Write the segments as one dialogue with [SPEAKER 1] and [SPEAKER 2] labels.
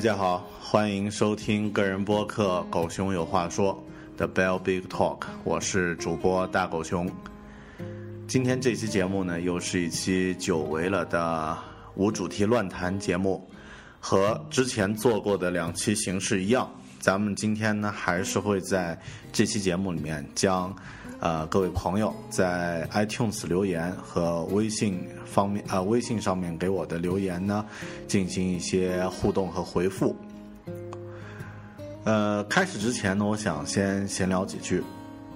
[SPEAKER 1] 大家好，欢迎收听个人播客《狗熊有话说》The Bell Big Talk，我是主播大狗熊。今天这期节目呢，又是一期久违了的无主题乱谈节目，和之前做过的两期形式一样，咱们今天呢，还是会在这期节目里面将。呃，各位朋友在 iTunes 留言和微信方面啊，微信上面给我的留言呢，进行一些互动和回复。呃，开始之前呢，我想先闲聊几句。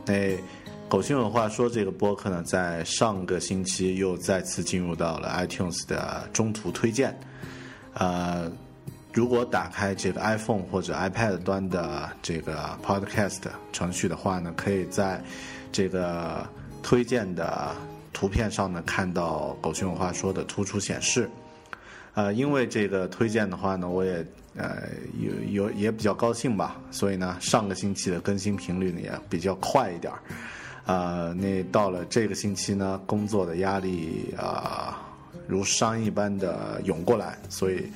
[SPEAKER 1] 那狗熊有话说，这个播客呢，在上个星期又再次进入到了 iTunes 的中途推荐。呃，如果打开这个 iPhone 或者 iPad 端的这个 Podcast 程序的话呢，可以在这个推荐的图片上呢，看到狗熊有话说的突出显示，呃，因为这个推荐的话呢，我也呃有有也比较高兴吧，所以呢，上个星期的更新频率呢也比较快一点儿，呃，那到了这个星期呢，工作的压力啊如山一般的涌过来，所以。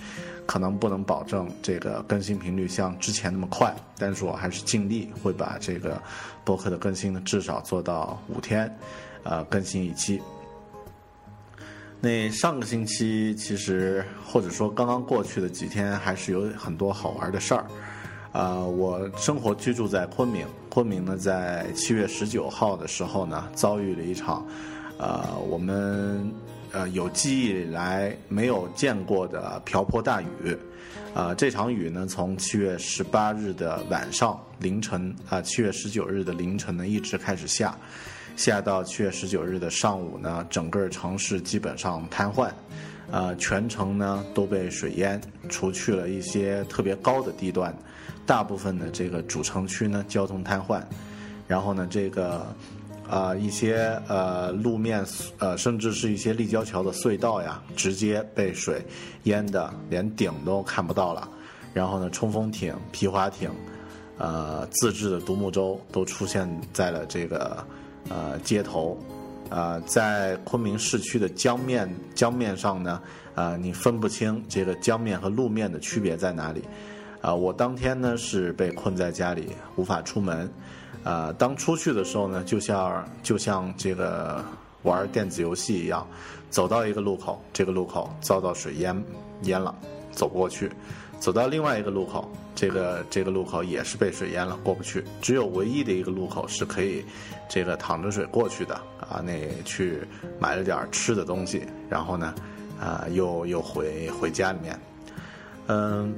[SPEAKER 1] 可能不能保证这个更新频率像之前那么快，但是我还是尽力会把这个博客的更新呢至少做到五天，呃，更新一期。那上个星期其实或者说刚刚过去的几天还是有很多好玩的事儿，呃，我生活居住在昆明，昆明呢在七月十九号的时候呢遭遇了一场，呃，我们。呃，有记忆以来没有见过的瓢泼大雨，啊，这场雨呢，从七月十八日的晚上凌晨啊，七月十九日的凌晨呢，一直开始下，下到七月十九日的上午呢，整个城市基本上瘫痪，呃，全城呢都被水淹，除去了一些特别高的地段，大部分的这个主城区呢交通瘫痪，然后呢，这个。啊，一些呃路面呃，甚至是一些立交桥的隧道呀，直接被水淹的连顶都看不到了。然后呢，冲锋艇、皮划艇，呃，自制的独木舟都出现在了这个呃街头。呃，在昆明市区的江面江面上呢，呃，你分不清这个江面和路面的区别在哪里。啊，我当天呢是被困在家里，无法出门。呃，当出去的时候呢，就像就像这个玩电子游戏一样，走到一个路口，这个路口遭到水淹淹了，走不过去；走到另外一个路口，这个这个路口也是被水淹了，过不去。只有唯一的一个路口是可以这个淌着水过去的啊。那去买了点吃的东西，然后呢，啊，又又回回家里面，嗯。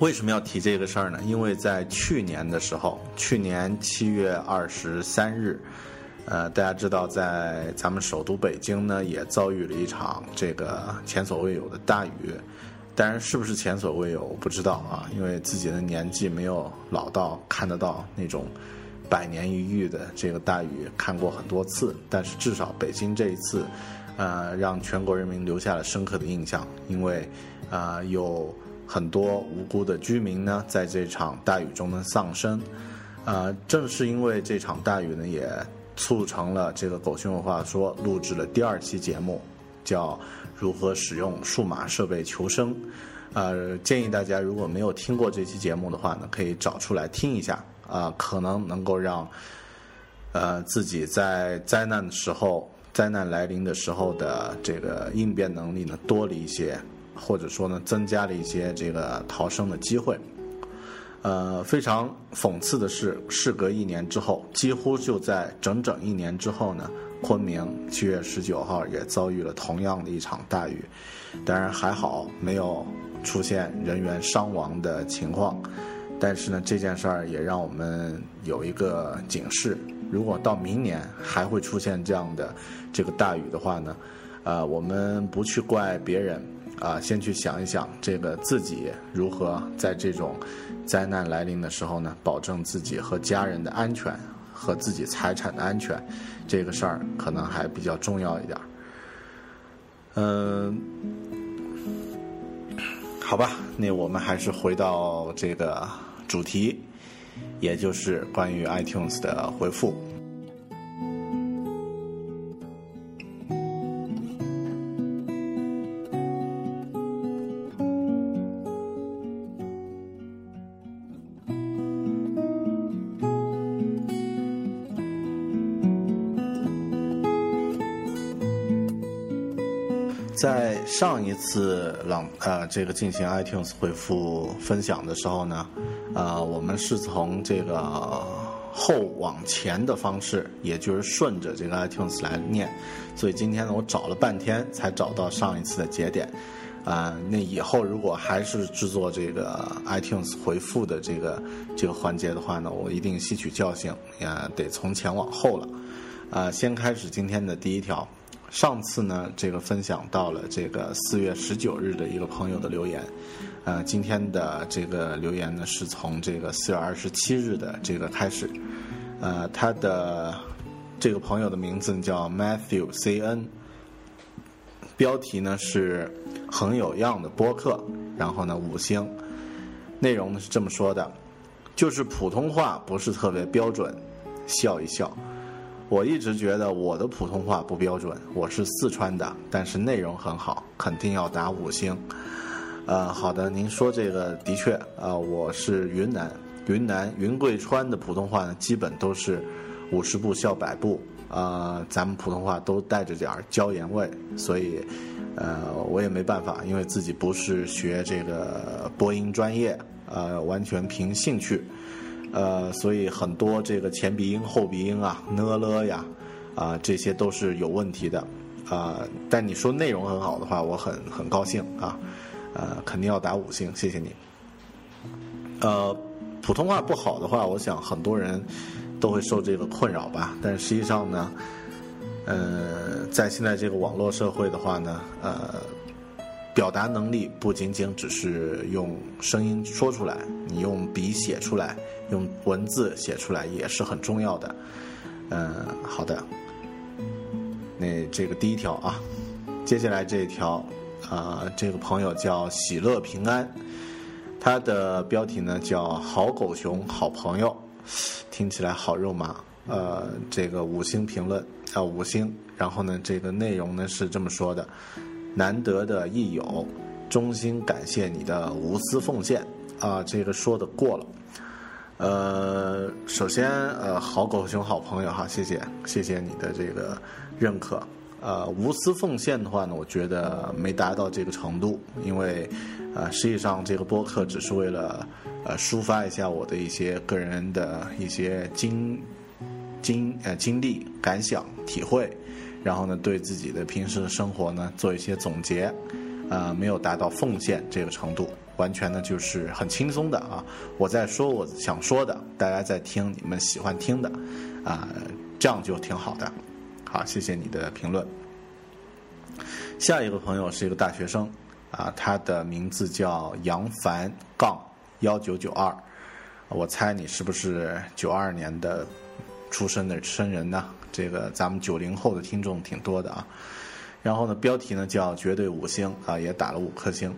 [SPEAKER 1] 为什么要提这个事儿呢？因为在去年的时候，去年七月二十三日，呃，大家知道，在咱们首都北京呢，也遭遇了一场这个前所未有的大雨。当然，是不是前所未有，我不知道啊，因为自己的年纪没有老到看得到那种百年一遇的这个大雨看过很多次，但是至少北京这一次，呃，让全国人民留下了深刻的印象，因为啊，有很多无辜的居民呢，在这场大雨中呢丧生。啊，正是因为这场大雨呢，也促成了这个狗熊有话说录制了第二期节目，叫如何使用数码设备求生。呃，建议大家如果没有听过这期节目的话呢，可以找出来听一下啊，可能能够让呃自己在灾难的时候、灾难来临的时候的这个应变能力呢多了一些，或者说呢增加了一些这个逃生的机会。呃，非常讽刺的是，事隔一年之后，几乎就在整整一年之后呢，昆明七月十九号也遭遇了同样的一场大雨。当然还好，没有出现人员伤亡的情况。但是呢，这件事儿也让我们有一个警示：如果到明年还会出现这样的这个大雨的话呢，呃，我们不去怪别人。啊，先去想一想，这个自己如何在这种灾难来临的时候呢，保证自己和家人的安全和自己财产的安全，这个事儿可能还比较重要一点。嗯，好吧，那我们还是回到这个主题，也就是关于 iTunes 的回复。在上一次朗呃这个进行 iTunes 回复分享的时候呢，呃我们是从这个后往前的方式，也就是顺着这个 iTunes 来念，所以今天呢我找了半天才找到上一次的节点，啊那以后如果还是制作这个 iTunes 回复的这个这个环节的话呢，我一定吸取教训，也得从前往后了，啊先开始今天的第一条。上次呢，这个分享到了这个四月十九日的一个朋友的留言，呃，今天的这个留言呢是从这个四月二十七日的这个开始，呃，他的这个朋友的名字叫 Matthew C N，标题呢是很有样的播客，然后呢五星，内容呢是这么说的，就是普通话不是特别标准，笑一笑。我一直觉得我的普通话不标准，我是四川的，但是内容很好，肯定要打五星。呃，好的，您说这个的确，呃，我是云南，云南云贵川的普通话呢，基本都是五十步笑百步，啊，咱们普通话都带着点儿椒盐味，所以，呃，我也没办法，因为自己不是学这个播音专业，呃，完全凭兴趣。呃，所以很多这个前鼻音、后鼻音啊，呢了呀，啊，这些都是有问题的，啊，但你说内容很好的话，我很很高兴啊，呃，肯定要打五星，谢谢你。呃，普通话不好的话，我想很多人都会受这个困扰吧，但实际上呢，呃，在现在这个网络社会的话呢，呃。表达能力不仅仅只是用声音说出来，你用笔写出来，用文字写出来也是很重要的。嗯，好的。那这个第一条啊，接下来这一条，啊，这个朋友叫喜乐平安，他的标题呢叫好狗熊好朋友，听起来好肉麻。呃，这个五星评论啊，五星，然后呢，这个内容呢是这么说的。难得的益友，衷心感谢你的无私奉献啊！这个说的过了。呃，首先呃，好狗熊好朋友哈，谢谢谢谢你的这个认可。呃，无私奉献的话呢，我觉得没达到这个程度，因为呃，实际上这个播客只是为了呃抒发一下我的一些个人的一些经经呃经历、感想、体会。然后呢，对自己的平时的生活呢做一些总结，啊，没有达到奉献这个程度，完全呢就是很轻松的啊。我在说我想说的，大家在听你们喜欢听的，啊，这样就挺好的。好，谢谢你的评论。下一个朋友是一个大学生，啊，他的名字叫杨凡杠幺九九二，我猜你是不是九二年的出生的生人呢？这个咱们九零后的听众挺多的啊。然后呢，标题呢叫“绝对五星”啊，也打了五颗星。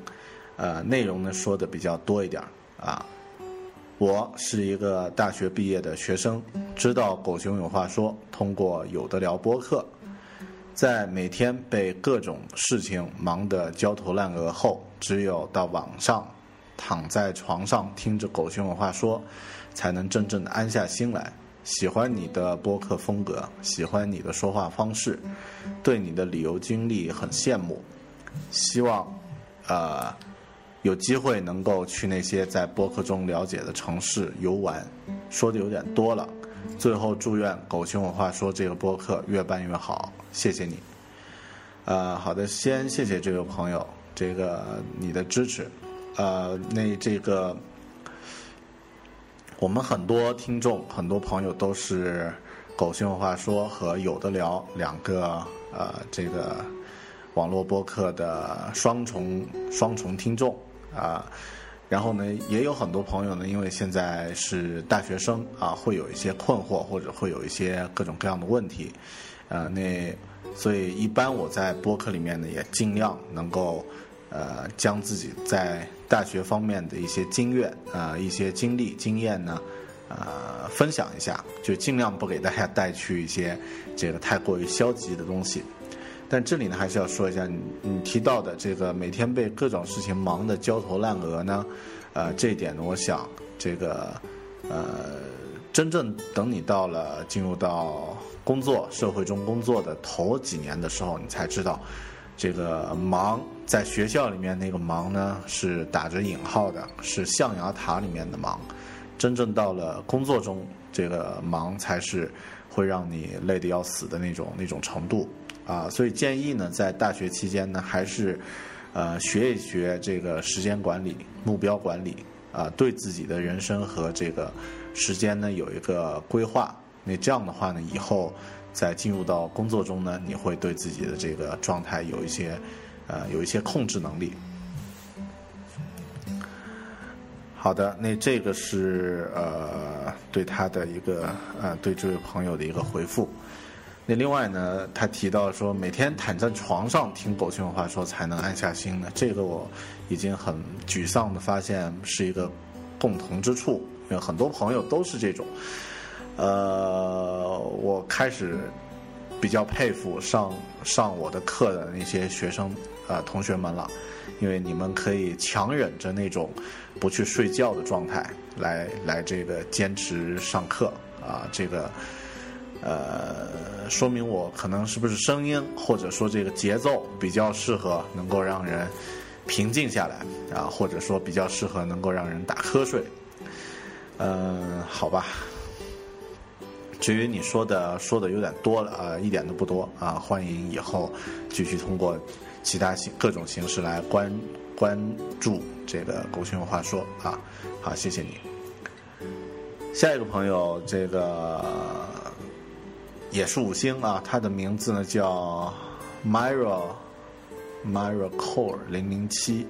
[SPEAKER 1] 呃，内容呢说的比较多一点啊。我是一个大学毕业的学生，知道狗熊有话说，通过有的聊播客，在每天被各种事情忙得焦头烂额后，只有到网上躺在床上听着狗熊有话说，才能真正的安下心来。喜欢你的播客风格，喜欢你的说话方式，对你的旅游经历很羡慕，希望，呃，有机会能够去那些在播客中了解的城市游玩。说的有点多了，最后祝愿狗熊有话说这个播客越办越好，谢谢你。呃，好的，先谢谢这位朋友，这个你的支持，呃，那这个。我们很多听众、很多朋友都是“狗熊话说”和“有的聊”两个呃这个网络播客的双重双重听众啊。然后呢，也有很多朋友呢，因为现在是大学生啊，会有一些困惑，或者会有一些各种各样的问题。呃，那所以一般我在播客里面呢，也尽量能够呃将自己在。大学方面的一些经验啊，一些经历经验呢，呃，分享一下，就尽量不给大家带去一些这个太过于消极的东西。但这里呢，还是要说一下，你你提到的这个每天被各种事情忙得焦头烂额呢，呃，这一点呢，我想这个呃，真正等你到了进入到工作社会中工作的头几年的时候，你才知道。这个忙在学校里面那个忙呢，是打着引号的，是象牙塔里面的忙。真正到了工作中，这个忙才是会让你累得要死的那种那种程度啊。所以建议呢，在大学期间呢，还是呃学一学这个时间管理、目标管理啊，对自己的人生和这个时间呢有一个规划。那这样的话呢，以后。在进入到工作中呢，你会对自己的这个状态有一些，呃，有一些控制能力。好的，那这个是呃对他的一个呃对这位朋友的一个回复。那另外呢，他提到说每天躺在床上听狗熊话说才能安下心呢，这个我已经很沮丧的发现是一个共同之处，因为很多朋友都是这种。呃，我开始比较佩服上上我的课的那些学生啊同学们了，因为你们可以强忍着那种不去睡觉的状态来来这个坚持上课啊，这个呃说明我可能是不是声音或者说这个节奏比较适合能够让人平静下来啊，或者说比较适合能够让人打瞌睡。嗯，好吧。至于你说的说的有点多了啊，一点都不多啊！欢迎以后继续通过其他形各种形式来关关注这个狗熊有话说啊！好，谢谢你。下一个朋友，这个也是五星啊，他的名字呢叫 Myra Myra Core 零零七，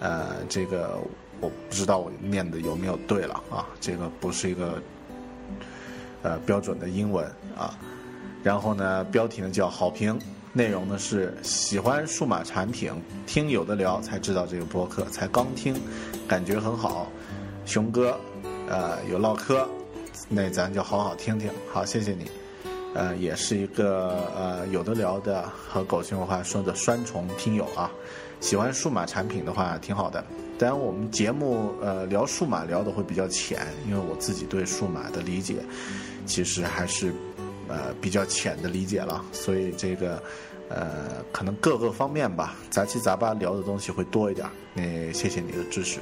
[SPEAKER 1] 呃，这个我不知道我念的有没有对了啊，这个不是一个。呃，标准的英文啊，然后呢，标题呢叫好评，内容呢是喜欢数码产品，听有的聊才知道这个播客，才刚听，感觉很好，熊哥，呃，有唠嗑，那咱就好好听听，好，谢谢你，呃，也是一个呃有的聊的和狗熊话说的双重听友啊，喜欢数码产品的话挺好的。当然，我们节目呃聊数码聊的会比较浅，因为我自己对数码的理解，其实还是呃比较浅的理解了，所以这个呃可能各个方面吧，杂七杂八聊的东西会多一点。那谢谢你的支持。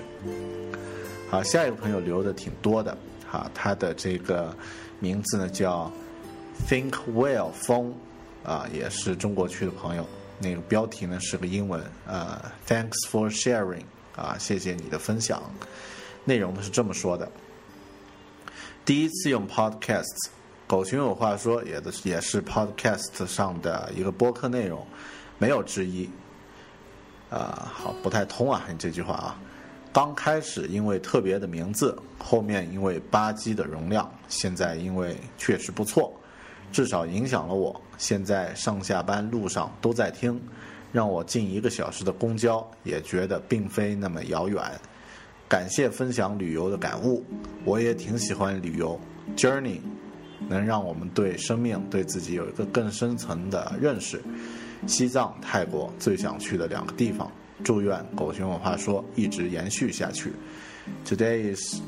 [SPEAKER 1] 好，下一个朋友留的挺多的，哈，他的这个名字呢叫 Think Well 风，啊，也是中国区的朋友，那个标题呢是个英文，呃，Thanks for sharing。啊，谢谢你的分享。内容呢是这么说的：第一次用 Podcasts 狗熊有话说，也的也是 Podcast 上的一个播客内容，没有之一。啊，好，不太通啊，你这句话啊。刚开始因为特别的名字，后面因为八 G 的容量，现在因为确实不错，至少影响了我。现在上下班路上都在听，让我近一个小时的公交也觉得并非那么遥远。感谢分享旅游的感悟，我也挺喜欢旅游。Journey 能让我们对生命、对自己有一个更深层的认识。西藏、泰国最想去的两个地方。祝愿狗熊文化说一直延续下去。Today is,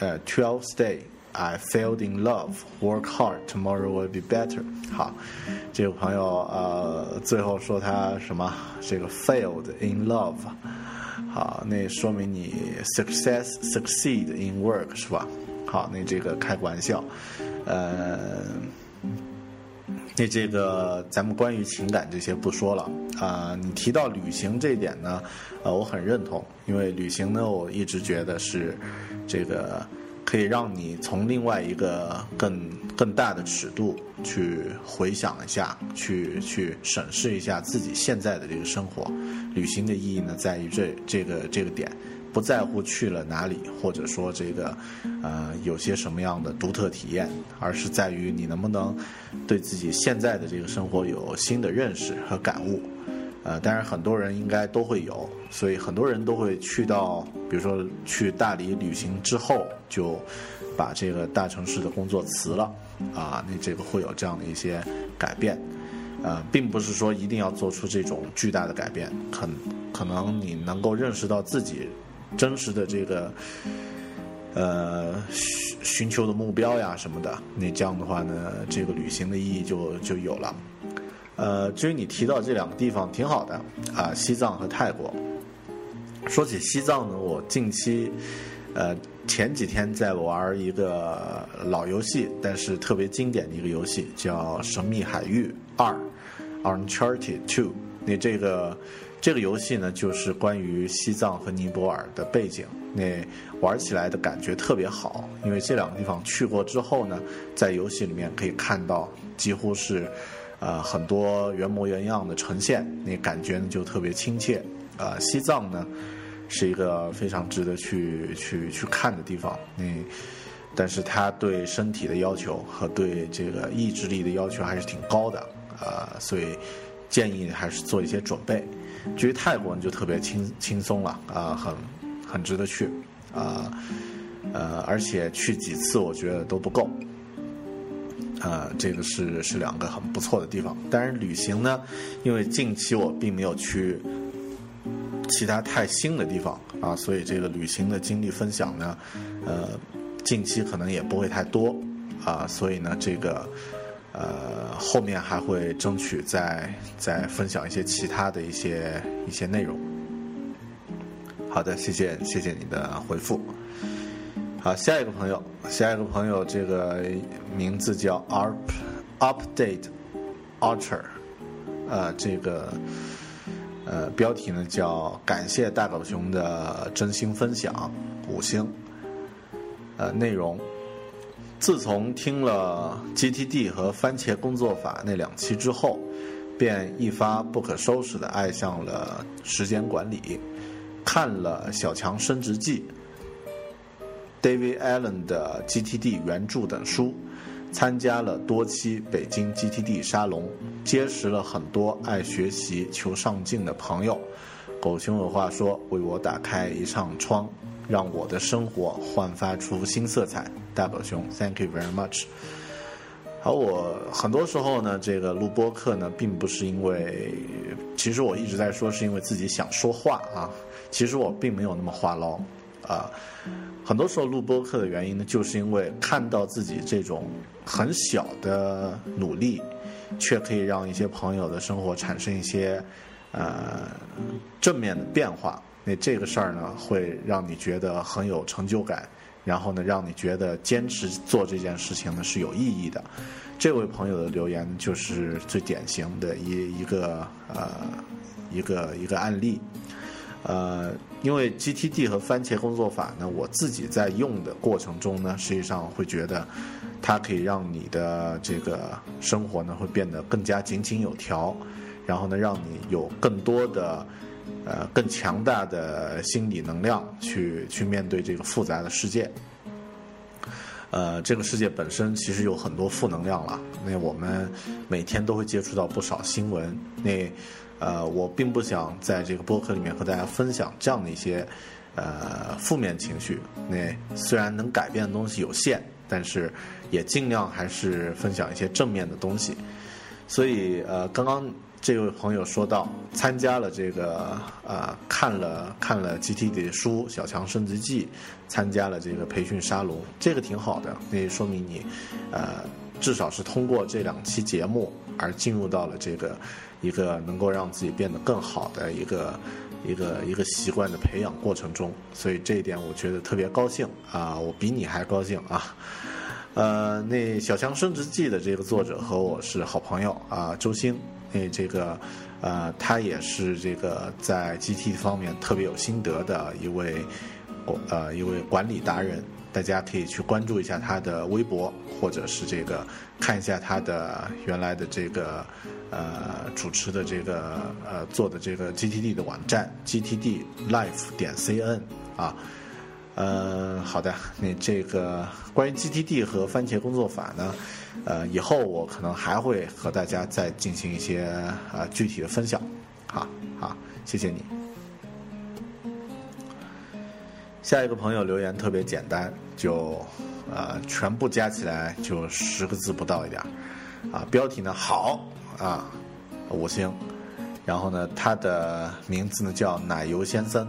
[SPEAKER 1] uh, twelfth day. I failed in love. Work hard. Tomorrow will be better. 好，这个朋友呃，最后说他什么？这个 failed in love。好，那说明你 success succeed in work 是吧？好，那这个开个玩笑，呃。那这个咱们关于情感这些不说了啊，你提到旅行这一点呢，呃，我很认同，因为旅行呢，我一直觉得是这个可以让你从另外一个更更大的尺度去回想一下，去去审视一下自己现在的这个生活。旅行的意义呢，在于这这个这个点。不在乎去了哪里，或者说这个，呃，有些什么样的独特体验，而是在于你能不能对自己现在的这个生活有新的认识和感悟。呃，当然很多人应该都会有，所以很多人都会去到，比如说去大理旅行之后，就把这个大城市的工作辞了，啊，那这个会有这样的一些改变。呃，并不是说一定要做出这种巨大的改变，可可能你能够认识到自己。真实的这个，呃，寻寻求的目标呀什么的，那这样的话呢，这个旅行的意义就就有了。呃，至于你提到这两个地方，挺好的啊，西藏和泰国。说起西藏呢，我近期，呃，前几天在玩一个老游戏，但是特别经典的一个游戏，叫《神秘海域二》（Uncharted Two）。那这个。这个游戏呢，就是关于西藏和尼泊尔的背景。那玩起来的感觉特别好，因为这两个地方去过之后呢，在游戏里面可以看到几乎是，呃，很多原模原样的呈现，那感觉呢就特别亲切。呃，西藏呢是一个非常值得去去去看的地方。那但是它对身体的要求和对这个意志力的要求还是挺高的啊，所以建议还是做一些准备。至于泰国你，就特别轻轻松了啊，很很值得去啊，呃，而且去几次我觉得都不够，呃，这个是是两个很不错的地方。但是旅行呢，因为近期我并没有去其他太新的地方啊，所以这个旅行的经历分享呢，呃，近期可能也不会太多啊，所以呢，这个。呃，后面还会争取再再分享一些其他的一些一些内容。好的，谢谢谢谢你的回复。好，下一个朋友，下一个朋友，这个名字叫 Up Update Archer，呃，这个呃标题呢叫感谢大狗熊的真心分享，五星。呃，内容。自从听了 GTD 和番茄工作法那两期之后，便一发不可收拾的爱上了时间管理，看了《小强升职记》、David Allen 的 GTD 原著等书，参加了多期北京 GTD 沙龙，结识了很多爱学习、求上进的朋友。狗熊有话说，为我打开一扇窗。让我的生活焕发出新色彩，大狗熊，Thank you very much。好，我很多时候呢，这个录播课呢，并不是因为，其实我一直在说，是因为自己想说话啊。其实我并没有那么话唠啊。很多时候录播课的原因呢，就是因为看到自己这种很小的努力，却可以让一些朋友的生活产生一些呃正面的变化。那这个事儿呢，会让你觉得很有成就感，然后呢，让你觉得坚持做这件事情呢是有意义的。这位朋友的留言就是最典型的一一个呃一个一个案例。呃，因为 GTD 和番茄工作法呢，我自己在用的过程中呢，实际上会觉得它可以让你的这个生活呢会变得更加井井有条，然后呢，让你有更多的。呃更强大的心理能量去去面对这个复杂的世界。呃，这个世界本身其实有很多负能量了。那我们每天都会接触到不少新闻。那呃，我并不想在这个播客里面和大家分享这样的一些呃负面情绪。那虽然能改变的东西有限，但是也尽量还是分享一些正面的东西。所以呃，刚刚。这位朋友说到，参加了这个呃，看了看了 GT 的书《小强升职记》，参加了这个培训沙龙，这个挺好的，那说明你，呃，至少是通过这两期节目而进入到了这个一个能够让自己变得更好的一个一个一个习惯的培养过程中，所以这一点我觉得特别高兴啊，我比你还高兴啊，呃，那《小强升职记》的这个作者和我是好朋友啊，周星。那这个，呃，他也是这个在 GT 方面特别有心得的一位，呃，一位管理达人。大家可以去关注一下他的微博，或者是这个看一下他的原来的这个，呃，主持的这个呃做的这个 GTD 的网站 GTD Life 点 CN 啊。呃，好的，那这个关于 GTD 和番茄工作法呢？呃，以后我可能还会和大家再进行一些呃具体的分享，好，好，谢谢你。下一个朋友留言特别简单，就呃全部加起来就十个字不到一点啊，标题呢好啊五星，然后呢他的名字呢叫奶油先生，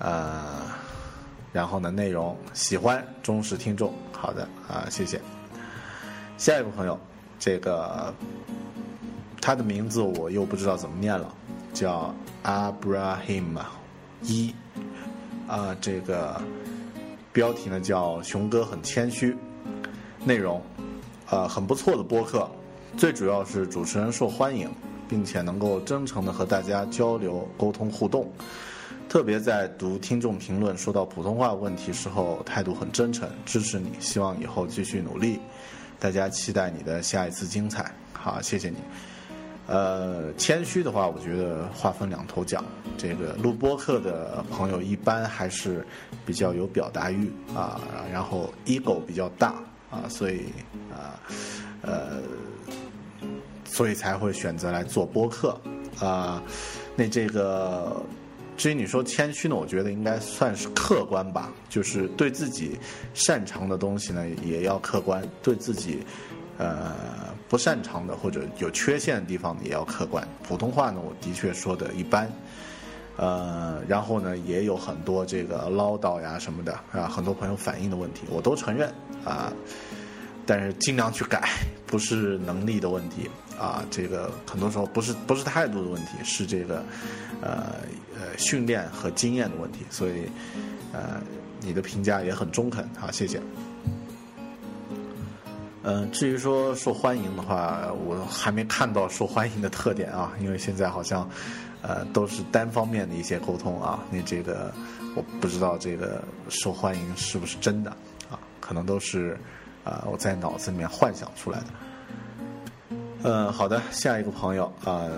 [SPEAKER 1] 呃，然后呢内容喜欢忠实听众，好的啊谢谢。下一个朋友，这个他的名字我又不知道怎么念了，叫 Abraham 一啊，这个标题呢叫熊哥很谦虚，内容啊很不错的播客，最主要是主持人受欢迎，并且能够真诚的和大家交流沟通互动，特别在读听众评论说到普通话问题时候态度很真诚，支持你，希望以后继续努力。大家期待你的下一次精彩，好，谢谢你。呃，谦虚的话，我觉得话分两头讲。这个录播课的朋友一般还是比较有表达欲啊，然后 ego 比较大啊，所以啊，呃，所以才会选择来做播客啊。那这个。至于你说谦虚呢，我觉得应该算是客观吧，就是对自己擅长的东西呢也要客观，对自己呃不擅长的或者有缺陷的地方也要客观。普通话呢，我的确说的一般，呃，然后呢也有很多这个唠叨呀什么的啊，很多朋友反映的问题，我都承认啊，但是尽量去改，不是能力的问题啊，这个很多时候不是不是态度的问题，是这个呃。呃，训练和经验的问题，所以，呃，你的评价也很中肯，好，谢谢。嗯，至于说受欢迎的话，我还没看到受欢迎的特点啊，因为现在好像，呃，都是单方面的一些沟通啊，你这个我不知道这个受欢迎是不是真的啊，可能都是啊我在脑子里面幻想出来的。嗯，好的，下一个朋友啊。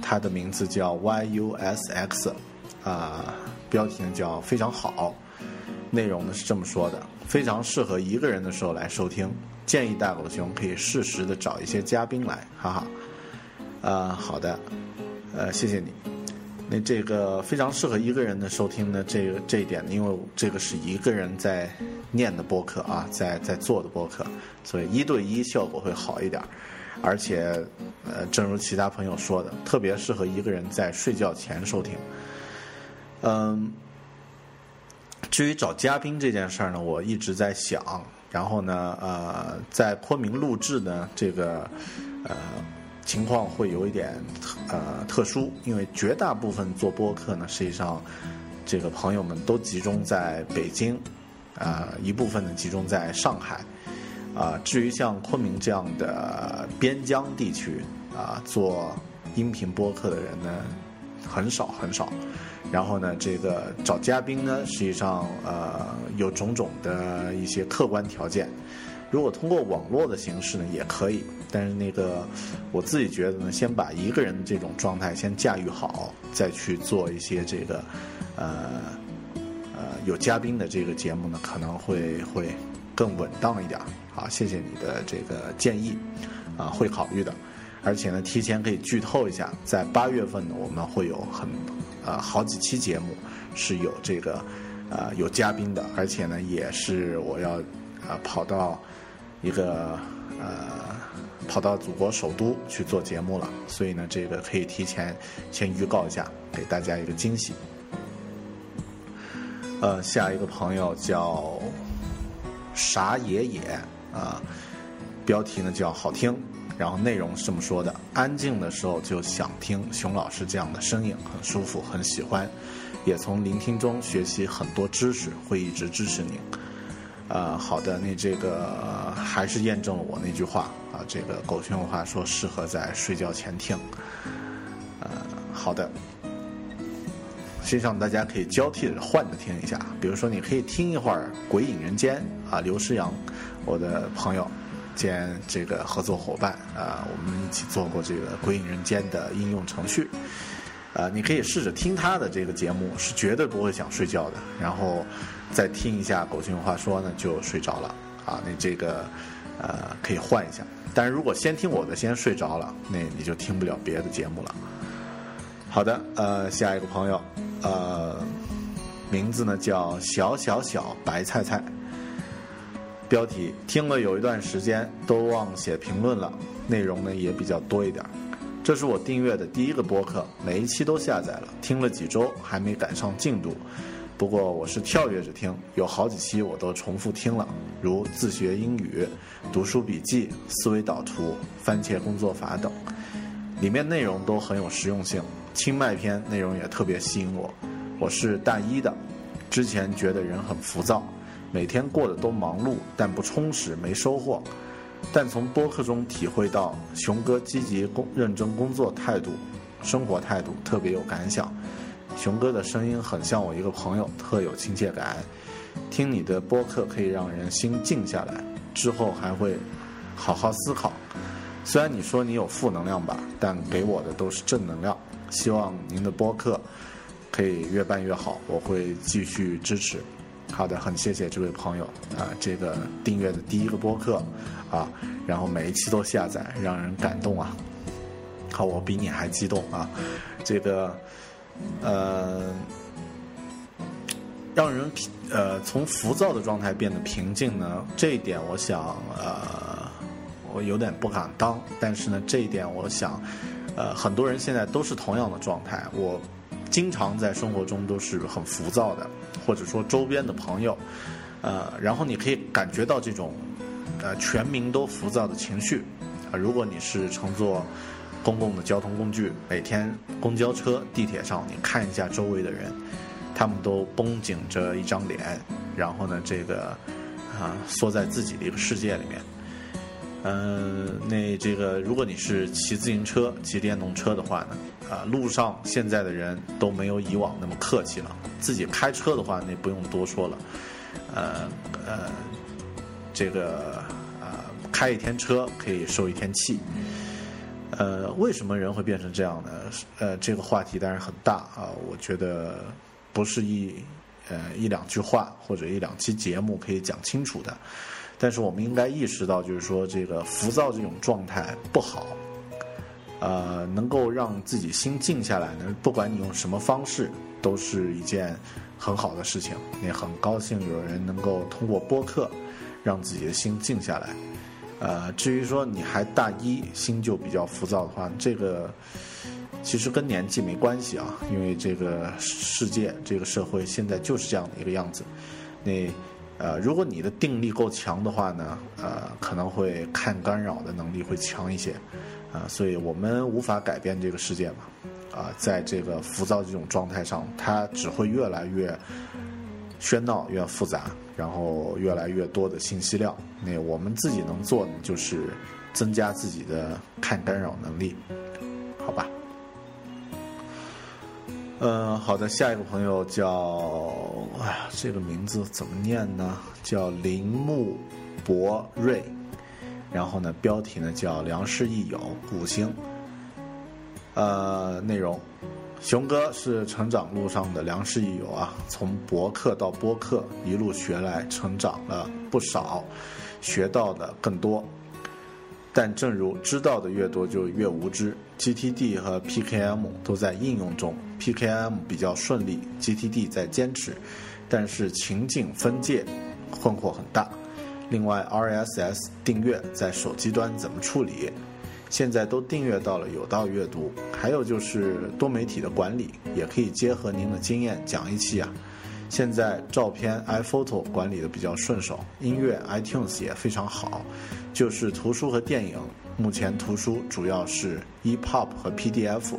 [SPEAKER 1] 他的名字叫 YUSX，啊，标题呢叫非常好，内容呢是这么说的：非常适合一个人的时候来收听，建议大狗熊可以适时的找一些嘉宾来，哈哈。啊，好的，呃，谢谢你。那这个非常适合一个人的收听呢，这个这一点，因为这个是一个人在念的播客啊，在在做的播客，所以一对一效果会好一点。而且，呃，正如其他朋友说的，特别适合一个人在睡觉前收听。嗯，至于找嘉宾这件事儿呢，我一直在想。然后呢，呃，在昆明录制呢，这个呃情况会有一点呃特殊，因为绝大部分做播客呢，实际上这个朋友们都集中在北京，啊，一部分呢集中在上海。啊，至于像昆明这样的边疆地区啊，做音频播客的人呢，很少很少。然后呢，这个找嘉宾呢，实际上呃有种种的一些客观条件，如果通过网络的形式呢，也可以。但是那个我自己觉得呢，先把一个人的这种状态先驾驭好，再去做一些这个呃呃有嘉宾的这个节目呢，可能会会更稳当一点。好，谢谢你的这个建议，啊，会考虑的。而且呢，提前可以剧透一下，在八月份呢，我们会有很呃好几期节目是有这个呃有嘉宾的，而且呢，也是我要呃跑到一个呃。跑到祖国首都去做节目了，所以呢，这个可以提前先预告一下，给大家一个惊喜。呃，下一个朋友叫傻爷爷啊，标题呢叫好听，然后内容是这么说的：安静的时候就想听熊老师这样的声音，很舒服，很喜欢，也从聆听中学习很多知识，会一直支持您。呃，好的，那这个还是验证了我那句话啊，这个狗熊话说适合在睡觉前听。呃，好的，实际上大家可以交替着换着听一下，比如说你可以听一会儿《鬼影人间》啊，刘诗阳，我的朋友兼这个合作伙伴啊，我们一起做过这个《鬼影人间》的应用程序。呃，你可以试着听他的这个节目，是绝对不会想睡觉的。然后再听一下《狗熊话说》呢，就睡着了。啊，那这个呃可以换一下。但是如果先听我的先睡着了，那你就听不了别的节目了。好的，呃，下一个朋友，呃，名字呢叫小小小白菜菜。标题听了有一段时间，都忘写评论了，内容呢也比较多一点。这是我订阅的第一个播客，每一期都下载了，听了几周还没赶上进度。不过我是跳跃着听，有好几期我都重复听了，如自学英语、读书笔记、思维导图、番茄工作法等，里面内容都很有实用性。清迈篇内容也特别吸引我。我是大一的，之前觉得人很浮躁，每天过得都忙碌，但不充实，没收获。但从播客中体会到熊哥积极工认真工作态度、生活态度，特别有感想。熊哥的声音很像我一个朋友，特有亲切感。听你的播客可以让人心静下来，之后还会好好思考。虽然你说你有负能量吧，但给我的都是正能量。希望您的播客可以越办越好，我会继续支持。好的，很谢谢这位朋友啊，这个订阅的第一个播客啊，然后每一期都下载，让人感动啊。好，我比你还激动啊，这个呃，让人呃从浮躁的状态变得平静呢，这一点我想呃，我有点不敢当，但是呢，这一点我想呃，很多人现在都是同样的状态，我经常在生活中都是很浮躁的。或者说周边的朋友，呃，然后你可以感觉到这种，呃，全民都浮躁的情绪，啊，如果你是乘坐公共的交通工具，每天公交车、地铁上，你看一下周围的人，他们都绷紧着一张脸，然后呢，这个啊，缩在自己的一个世界里面。嗯，那这个，如果你是骑自行车、骑电动车的话呢，啊，路上现在的人都没有以往那么客气了。自己开车的话，那不用多说了，呃呃，这个呃，开一天车可以受一天气。呃，为什么人会变成这样呢？呃，这个话题当然很大啊，我觉得不是一呃一两句话或者一两期节目可以讲清楚的。但是我们应该意识到，就是说这个浮躁这种状态不好，呃，能够让自己心静下来呢，不管你用什么方式，都是一件很好的事情。也很高兴有人能够通过播客，让自己的心静下来。呃，至于说你还大一，心就比较浮躁的话，这个其实跟年纪没关系啊，因为这个世界、这个社会现在就是这样的一个样子。那。呃，如果你的定力够强的话呢，呃，可能会看干扰的能力会强一些，啊，所以我们无法改变这个世界嘛，啊，在这个浮躁这种状态上，它只会越来越喧闹、越复杂，然后越来越多的信息量。那我们自己能做的就是增加自己的看干扰能力，好吧？嗯，好的，下一个朋友叫，哎呀，这个名字怎么念呢？叫铃木博瑞，然后呢，标题呢叫“良师益友”五星。呃，内容，熊哥是成长路上的良师益友啊，从博客到播客一路学来，成长了不少，学到的更多。但正如知道的越多就越无知，GTD 和 PKM 都在应用中，PKM 比较顺利，GTD 在坚持，但是情景分界困惑很大。另外，RSS 订阅在手机端怎么处理？现在都订阅到了有道阅读，还有就是多媒体的管理，也可以结合您的经验讲一期啊。现在照片 iPhoto 管理的比较顺手，音乐 iTunes 也非常好，就是图书和电影，目前图书主要是 EPUB 和 PDF，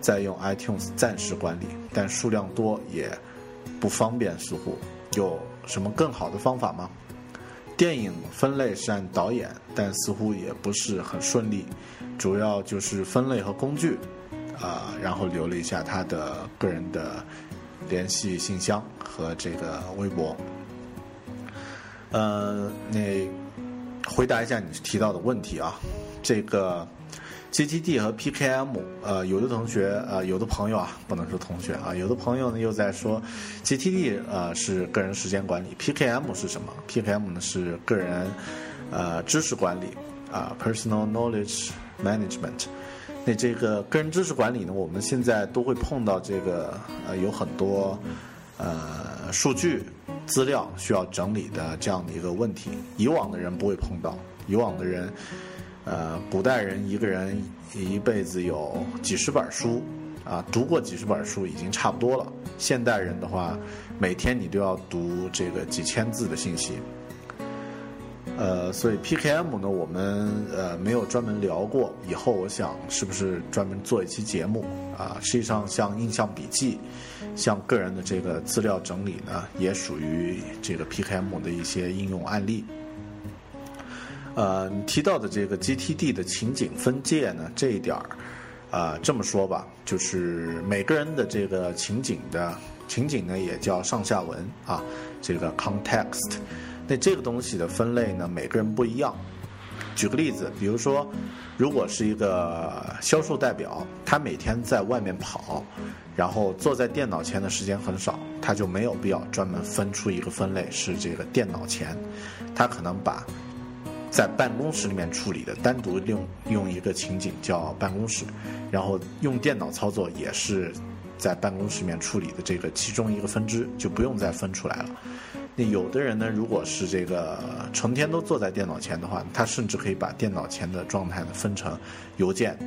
[SPEAKER 1] 在用 iTunes 暂时管理，但数量多也不方便，似乎有什么更好的方法吗？电影分类是按导演，但似乎也不是很顺利，主要就是分类和工具，啊，然后留了一下他的个人的。联系信箱和这个微博，呃，那回答一下你提到的问题啊，这个 GTD 和 PKM，呃，有的同学呃，有的朋友啊，不能说同学啊，有的朋友呢又在说 GTD 呃是个人时间管理，PKM 是什么？PKM 呢是个人呃知识管理啊，Personal Knowledge Management。那这个个人知识管理呢，我们现在都会碰到这个呃有很多呃数据资料需要整理的这样的一个问题。以往的人不会碰到，以往的人呃古代人一个人一辈子有几十本书啊，读过几十本书已经差不多了。现代人的话，每天你都要读这个几千字的信息。呃，所以 PKM 呢，我们呃没有专门聊过。以后我想是不是专门做一期节目啊？实际上，像印象笔记，像个人的这个资料整理呢，也属于这个 PKM 的一些应用案例。呃，你提到的这个 GTD 的情景分界呢，这一点儿啊，这么说吧，就是每个人的这个情景的情景呢，也叫上下文啊，这个 context。那这个东西的分类呢，每个人不一样。举个例子，比如说，如果是一个销售代表，他每天在外面跑，然后坐在电脑前的时间很少，他就没有必要专门分出一个分类是这个电脑前。他可能把在办公室里面处理的单独用用一个情景叫办公室，然后用电脑操作也是在办公室里面处理的这个其中一个分支，就不用再分出来了。那有的人呢，如果是这个成天都坐在电脑前的话，他甚至可以把电脑前的状态呢分成邮件、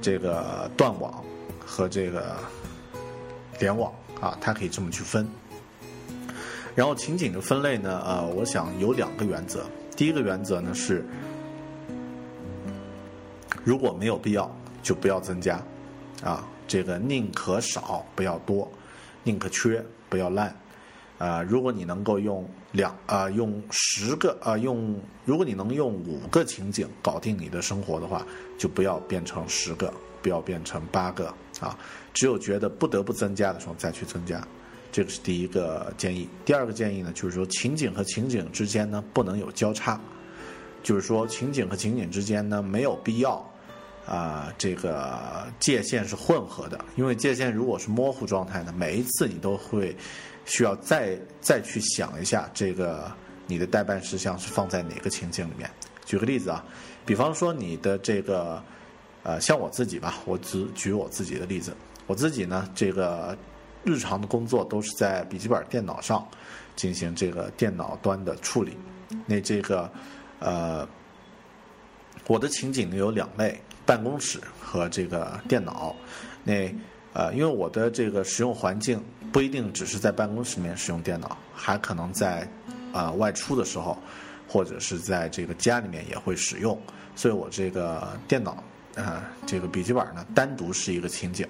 [SPEAKER 1] 这个断网和这个联网啊，他可以这么去分。然后情景的分类呢，呃，我想有两个原则。第一个原则呢是，如果没有必要，就不要增加啊，这个宁可少不要多，宁可缺不要滥。啊，如果你能够用两啊，用十个啊，用如果你能用五个情景搞定你的生活的话，就不要变成十个，不要变成八个啊。只有觉得不得不增加的时候再去增加，这是第一个建议。第二个建议呢，就是说情景和情景之间呢不能有交叉，就是说情景和情景之间呢没有必要啊，这个界限是混合的，因为界限如果是模糊状态呢，每一次你都会。需要再再去想一下，这个你的代办事项是放在哪个情景里面？举个例子啊，比方说你的这个，呃，像我自己吧，我只举我自己的例子。我自己呢，这个日常的工作都是在笔记本电脑上进行这个电脑端的处理。那这个，呃，我的情景呢有两类：办公室和这个电脑。那呃，因为我的这个使用环境不一定只是在办公室里面使用电脑，还可能在啊外出的时候，或者是在这个家里面也会使用，所以我这个电脑啊这个笔记本呢单独是一个情景，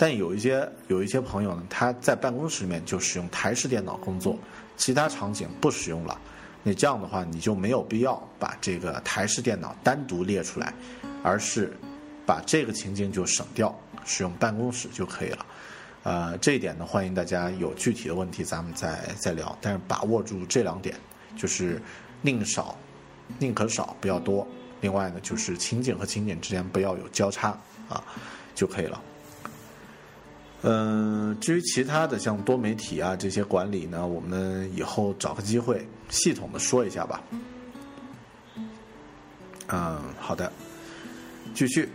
[SPEAKER 1] 但有一些有一些朋友呢，他在办公室里面就使用台式电脑工作，其他场景不使用了，那这样的话你就没有必要把这个台式电脑单独列出来，而是把这个情景就省掉。使用办公室就可以了，呃，这一点呢，欢迎大家有具体的问题咱们再再聊。但是把握住这两点，就是宁少，宁可少不要多。另外呢，就是情景和情景之间不要有交叉啊，就可以了。嗯，至于其他的像多媒体啊这些管理呢，我们以后找个机会系统的说一下吧。嗯，好的，继续。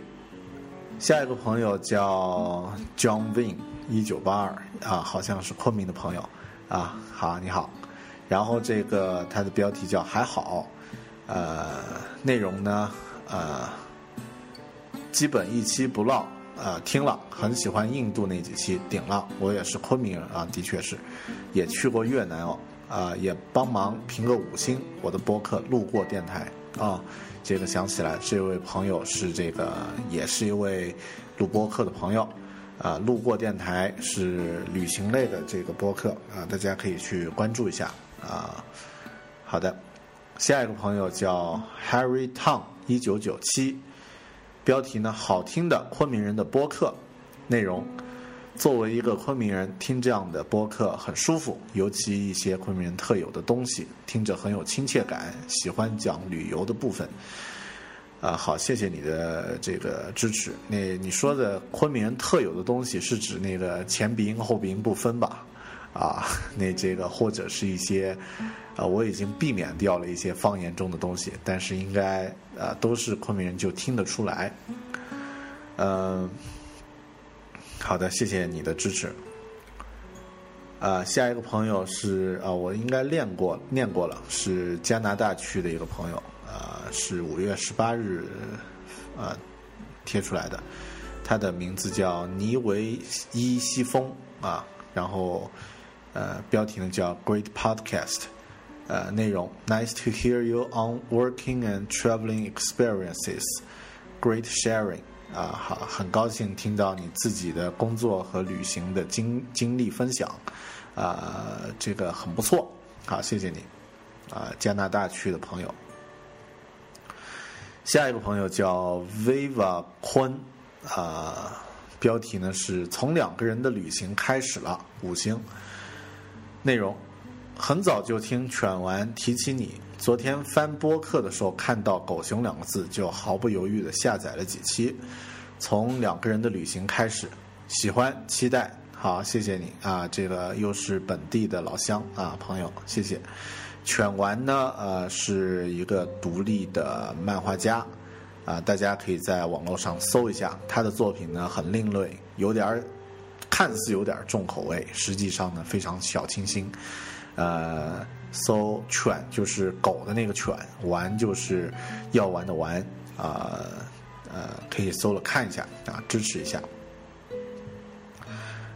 [SPEAKER 1] 下一个朋友叫 John Win 一九八二啊，好像是昆明的朋友啊。好，你好。然后这个它的标题叫还好，呃，内容呢，呃，基本一期不落。呃，听了很喜欢印度那几期，顶了。我也是昆明人啊，的确是，也去过越南哦，啊，也帮忙评个五星。我的播客路过电台啊，这个想起来，这位朋友是这个，也是一位录播客的朋友，啊，路过电台是旅行类的这个播客啊，大家可以去关注一下啊。好的，下一个朋友叫 Harry Tong 一九九七。标题呢？好听的昆明人的播客内容。作为一个昆明人，听这样的播客很舒服，尤其一些昆明人特有的东西，听着很有亲切感。喜欢讲旅游的部分。啊，好，谢谢你的这个支持。那你说的昆明人特有的东西，是指那个前鼻音后鼻音不分吧？啊，那这个或者是一些。啊，我已经避免掉了一些方言中的东西，但是应该呃都是昆明人就听得出来。嗯，好的，谢谢你的支持。啊，下一个朋友是啊，我应该练过念过了，是加拿大区的一个朋友，啊，是五月十八日啊贴出来的，他的名字叫尼维伊西风啊，然后呃标题呢叫 Great Podcast。呃，内容 Nice to hear you on working and traveling experiences. Great sharing. 啊，好，很高兴听到你自己的工作和旅行的经经历分享，啊，这个很不错，好，谢谢你，啊，加拿大区的朋友。下一个朋友叫 Viva 坤，啊，标题呢是从两个人的旅行开始了，五星，内容。很早就听犬丸提起你，昨天翻播客的时候看到“狗熊”两个字，就毫不犹豫的下载了几期。从两个人的旅行开始，喜欢期待，好，谢谢你啊！这个又是本地的老乡啊，朋友，谢谢。犬丸呢，呃，是一个独立的漫画家啊，大家可以在网络上搜一下他的作品呢，很另类，有点儿看似有点重口味，实际上呢非常小清新。呃，搜犬就是狗的那个犬，玩就是要玩的玩，啊呃，可以搜了看一下啊，支持一下。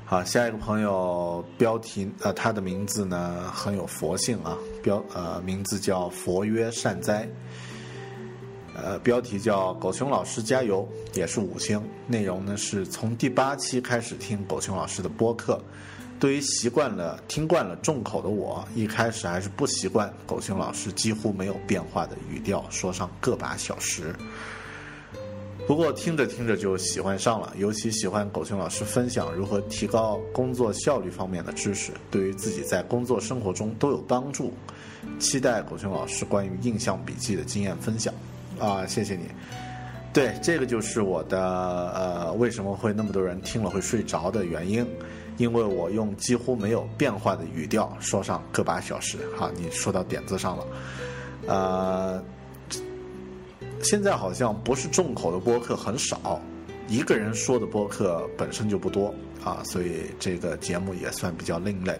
[SPEAKER 1] 好，下一个朋友标题呃，他的名字呢很有佛性啊，标呃名字叫佛曰善哉，呃标题叫狗熊老师加油，也是五星，内容呢是从第八期开始听狗熊老师的播客。对于习惯了听惯了重口的我，一开始还是不习惯狗熊老师几乎没有变化的语调说上个把小时。不过听着听着就喜欢上了，尤其喜欢狗熊老师分享如何提高工作效率方面的知识，对于自己在工作生活中都有帮助。期待狗熊老师关于印象笔记的经验分享。啊，谢谢你。对，这个就是我的呃，为什么会那么多人听了会睡着的原因。因为我用几乎没有变化的语调说上个把小时，哈，你说到点子上了。呃，现在好像不是重口的播客很少，一个人说的播客本身就不多啊，所以这个节目也算比较另类。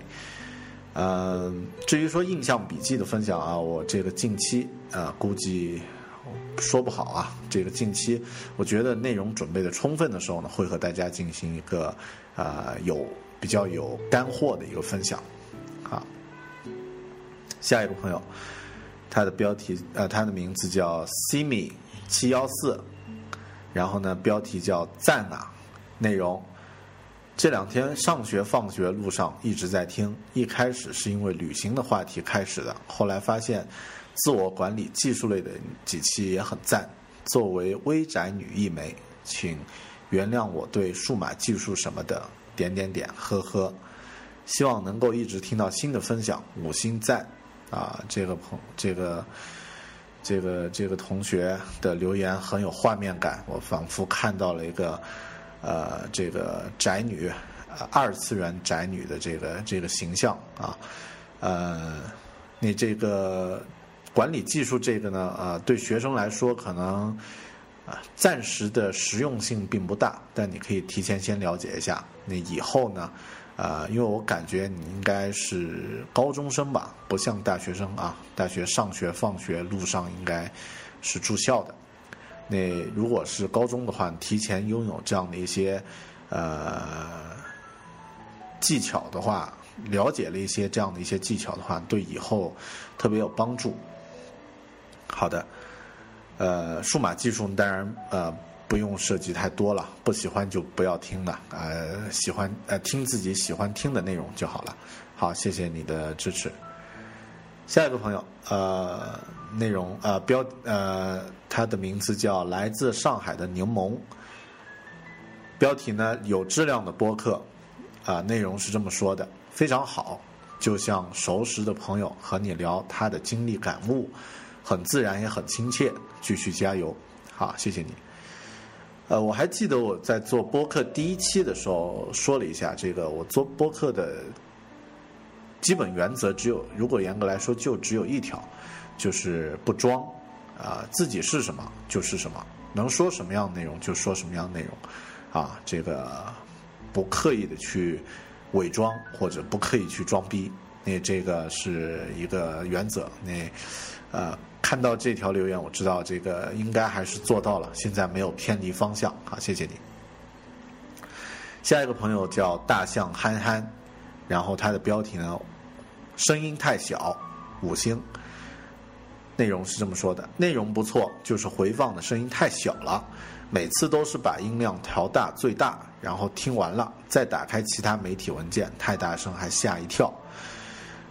[SPEAKER 1] 嗯，至于说印象笔记的分享啊，我这个近期啊，估计说不好啊。这个近期，我觉得内容准备的充分的时候呢，会和大家进行一个啊有。比较有干货的一个分享，好，下一个朋友，他的标题呃，他的名字叫 Simi 七幺四，然后呢，标题叫赞啊，内容这两天上学放学路上一直在听，一开始是因为旅行的话题开始的，后来发现自我管理技术类的几期也很赞。作为微宅女一枚，请原谅我对数码技术什么的。点点点，呵呵，希望能够一直听到新的分享，五星赞，啊，这个朋这个这个这个同学的留言很有画面感，我仿佛看到了一个呃这个宅女，二次元宅女的这个这个形象啊，呃，你这个管理技术这个呢，呃，对学生来说可能啊暂时的实用性并不大，但你可以提前先了解一下，那以后呢？啊，因为我感觉你应该是高中生吧，不像大学生啊。大学上学放学路上应该是住校的。那如果是高中的话，提前拥有这样的一些呃技巧的话，了解了一些这样的一些技巧的话，对以后特别有帮助。好的，呃，数码技术当然呃。不用涉及太多了，不喜欢就不要听了，呃，喜欢呃听自己喜欢听的内容就好了。好，谢谢你的支持。下一个朋友，呃，内容呃标呃他的名字叫来自上海的柠檬，标题呢有质量的播客，啊，内容是这么说的，非常好，就像熟识的朋友和你聊他的经历感悟，很自然也很亲切，继续加油。好，谢谢你。呃，我还记得我在做播客第一期的时候说了一下，这个我做播客的基本原则只有，如果严格来说就只有一条，就是不装，啊，自己是什么就是什么，能说什么样内容就说什么样内容，啊，这个不刻意的去伪装或者不刻意去装逼，那这个是一个原则，那呃。看到这条留言，我知道这个应该还是做到了。现在没有偏离方向，好，谢谢你。下一个朋友叫大象憨憨，然后他的标题呢，声音太小，五星。内容是这么说的：内容不错，就是回放的声音太小了，每次都是把音量调大最大，然后听完了再打开其他媒体文件，太大声还吓一跳。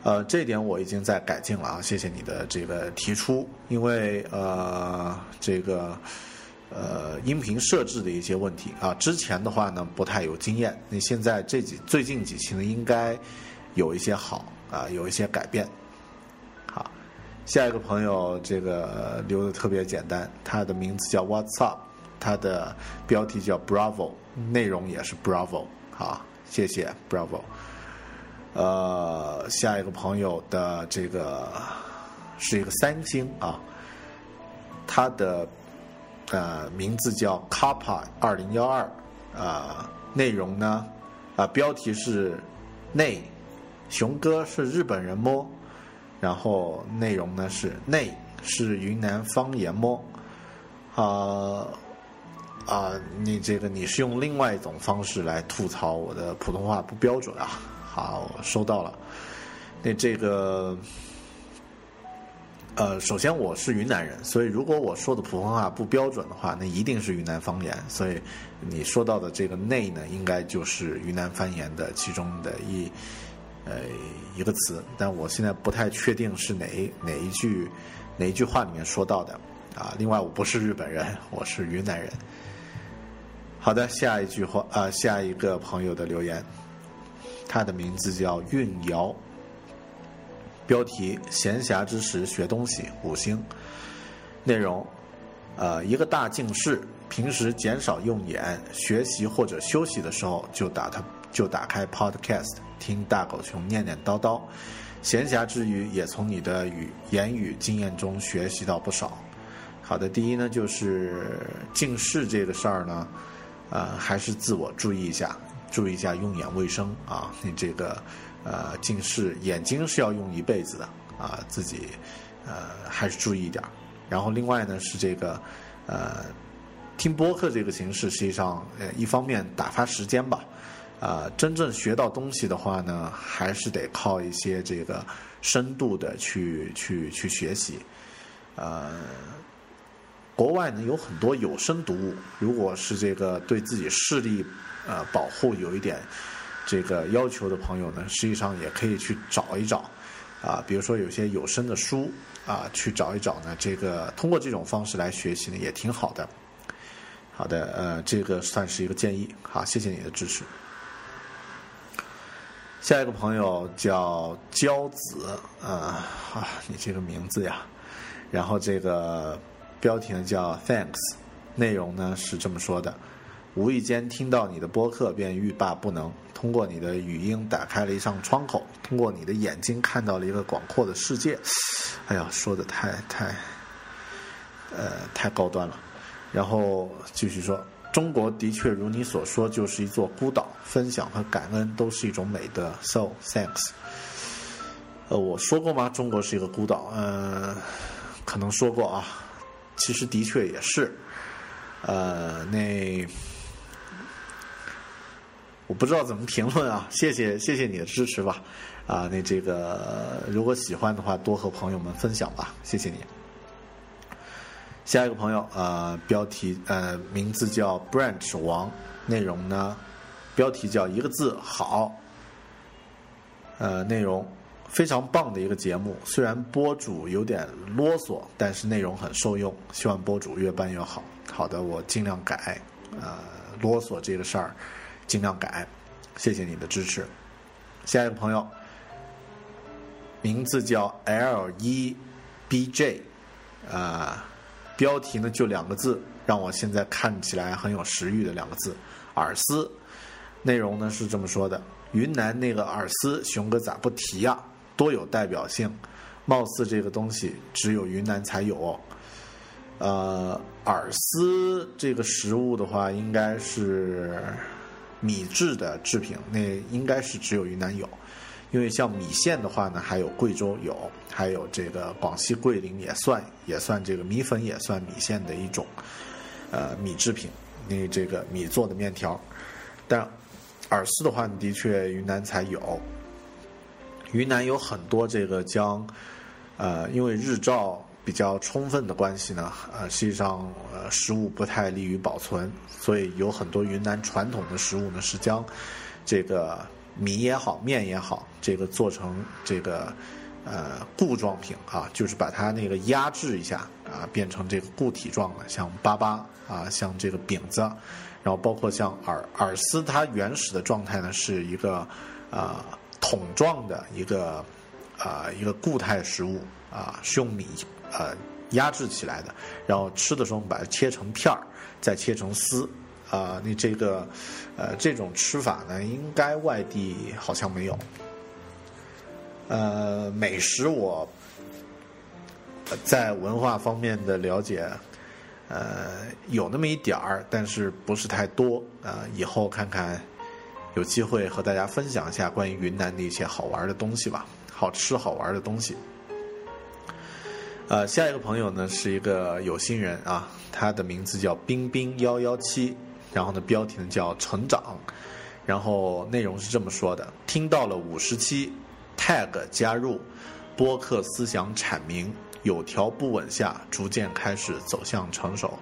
[SPEAKER 1] 呃，这点我已经在改进了啊，谢谢你的这个提出。因为呃，这个呃音频设置的一些问题啊，之前的话呢不太有经验，那现在这几最近几期呢应该有一些好啊，有一些改变。好，下一个朋友这个留的特别简单，他的名字叫 What's Up，他的标题叫 Bravo，内容也是 Bravo，好，谢谢 Bravo。呃，下一个朋友的这个是一个三星啊，他的呃名字叫 Kappa 二零幺二啊，内容呢啊标题是内熊哥是日本人么？然后内容呢是内是云南方言么？啊啊，你这个你是用另外一种方式来吐槽我的普通话不标准啊？好，收到了。那这个，呃，首先我是云南人，所以如果我说的普通话不标准的话，那一定是云南方言。所以你说到的这个“内”呢，应该就是云南方言的其中的一呃一个词。但我现在不太确定是哪哪一句哪一句话里面说到的啊。另外，我不是日本人，我是云南人。好的，下一句话啊，下一个朋友的留言。他的名字叫运瑶，标题闲暇之时学东西五星，内容，呃，一个大近视，平时减少用眼，学习或者休息的时候就打他就打开 Podcast 听大狗熊念念叨叨，闲暇之余也从你的语言语经验中学习到不少。好的，第一呢就是近视这个事儿呢，呃，还是自我注意一下。注意一下用眼卫生啊！你 这个呃近视眼睛是要用一辈子的啊，自己呃还是注意一点。然后另外呢是这个呃听播客这个形式，实际上呃一方面打发时间吧，啊真正学到东西的话呢，还是得靠一些这个深度的去去去学习。呃，国外呢有很多有声读物，如果是这个对自己视力。呃，保护有一点这个要求的朋友呢，实际上也可以去找一找，啊，比如说有些有声的书啊，去找一找呢。这个通过这种方式来学习呢，也挺好的。好的，呃，这个算是一个建议。好，谢谢你的支持。下一个朋友叫娇子，呃，啊，你这个名字呀，然后这个标题呢叫 Thanks，内容呢是这么说的：无意间听到你的播客，便欲罢不能。通过你的语音打开了一扇窗口，通过你的眼睛看到了一个广阔的世界。哎呀，说的太太，呃，太高端了。然后继续说。中国的确如你所说，就是一座孤岛。分享和感恩都是一种美德。So thanks。呃，我说过吗？中国是一个孤岛。呃，可能说过啊。其实的确也是。呃，那我不知道怎么评论啊。谢谢，谢谢你的支持吧。啊，那这个如果喜欢的话，多和朋友们分享吧。谢谢你。下一个朋友，呃，标题呃，名字叫 Branch 王，内容呢，标题叫一个字好，呃，内容非常棒的一个节目，虽然播主有点啰嗦，但是内容很受用，希望播主越办越好。好的，我尽量改，呃，啰嗦这个事儿尽量改，谢谢你的支持。下一个朋友，名字叫 L 一 BJ，啊。标题呢就两个字，让我现在看起来很有食欲的两个字，饵丝。内容呢是这么说的：云南那个饵丝，熊哥咋不提呀？多有代表性，貌似这个东西只有云南才有。呃，饵丝这个食物的话，应该是米制的制品，那应该是只有云南有。因为像米线的话呢，还有贵州有，还有这个广西桂林也算，也算这个米粉也算米线的一种，呃，米制品，那这个米做的面条。但饵丝的话呢，的确云南才有。云南有很多这个将，呃，因为日照比较充分的关系呢，呃，实际上呃食物不太利于保存，所以有很多云南传统的食物呢是将这个。米也好，面也好，这个做成这个呃固状品啊，就是把它那个压制一下啊，变成这个固体状的，像粑粑啊，像这个饼子，然后包括像饵饵丝，它原始的状态呢是一个啊桶状的一个啊一个固态食物啊，是用米呃压制起来的，然后吃的时候把它切成片儿，再切成丝。啊，你这个，呃，这种吃法呢，应该外地好像没有。呃，美食我在文化方面的了解，呃，有那么一点儿，但是不是太多。啊，以后看看有机会和大家分享一下关于云南的一些好玩的东西吧，好吃好玩的东西。呃，下一个朋友呢是一个有心人啊，他的名字叫冰冰幺幺七。然后呢，标题呢叫成长，然后内容是这么说的：听到了五十期，tag 加入，播客思想阐明，有条不紊下，逐渐开始走向成熟。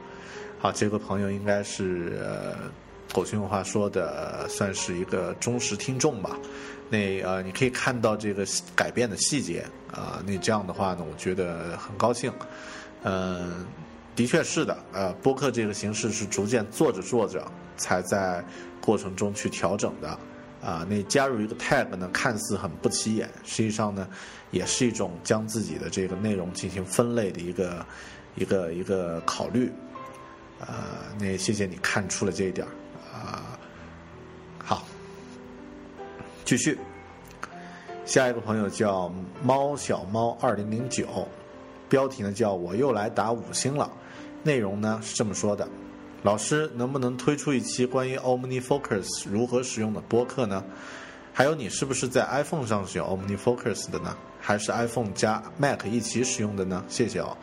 [SPEAKER 1] 好，这个朋友应该是呃狗熊话说的，算是一个忠实听众吧。那呃，你可以看到这个改变的细节啊，那这样的话呢，我觉得很高兴，嗯。的确是的，呃，播客这个形式是逐渐做着做着才在过程中去调整的，啊，那加入一个 tag 呢，看似很不起眼，实际上呢，也是一种将自己的这个内容进行分类的一个一个一个考虑，呃，那谢谢你看出了这一点儿继续，下一个朋友叫猫小猫二零零九，标题呢叫我又来打五星了。内容呢是这么说的：老师能不能推出一期关于 OmniFocus 如何使用的播客呢？还有你是不是在 iPhone 上使用 OmniFocus 的呢？还是 iPhone 加 Mac 一起使用的呢？谢谢哦。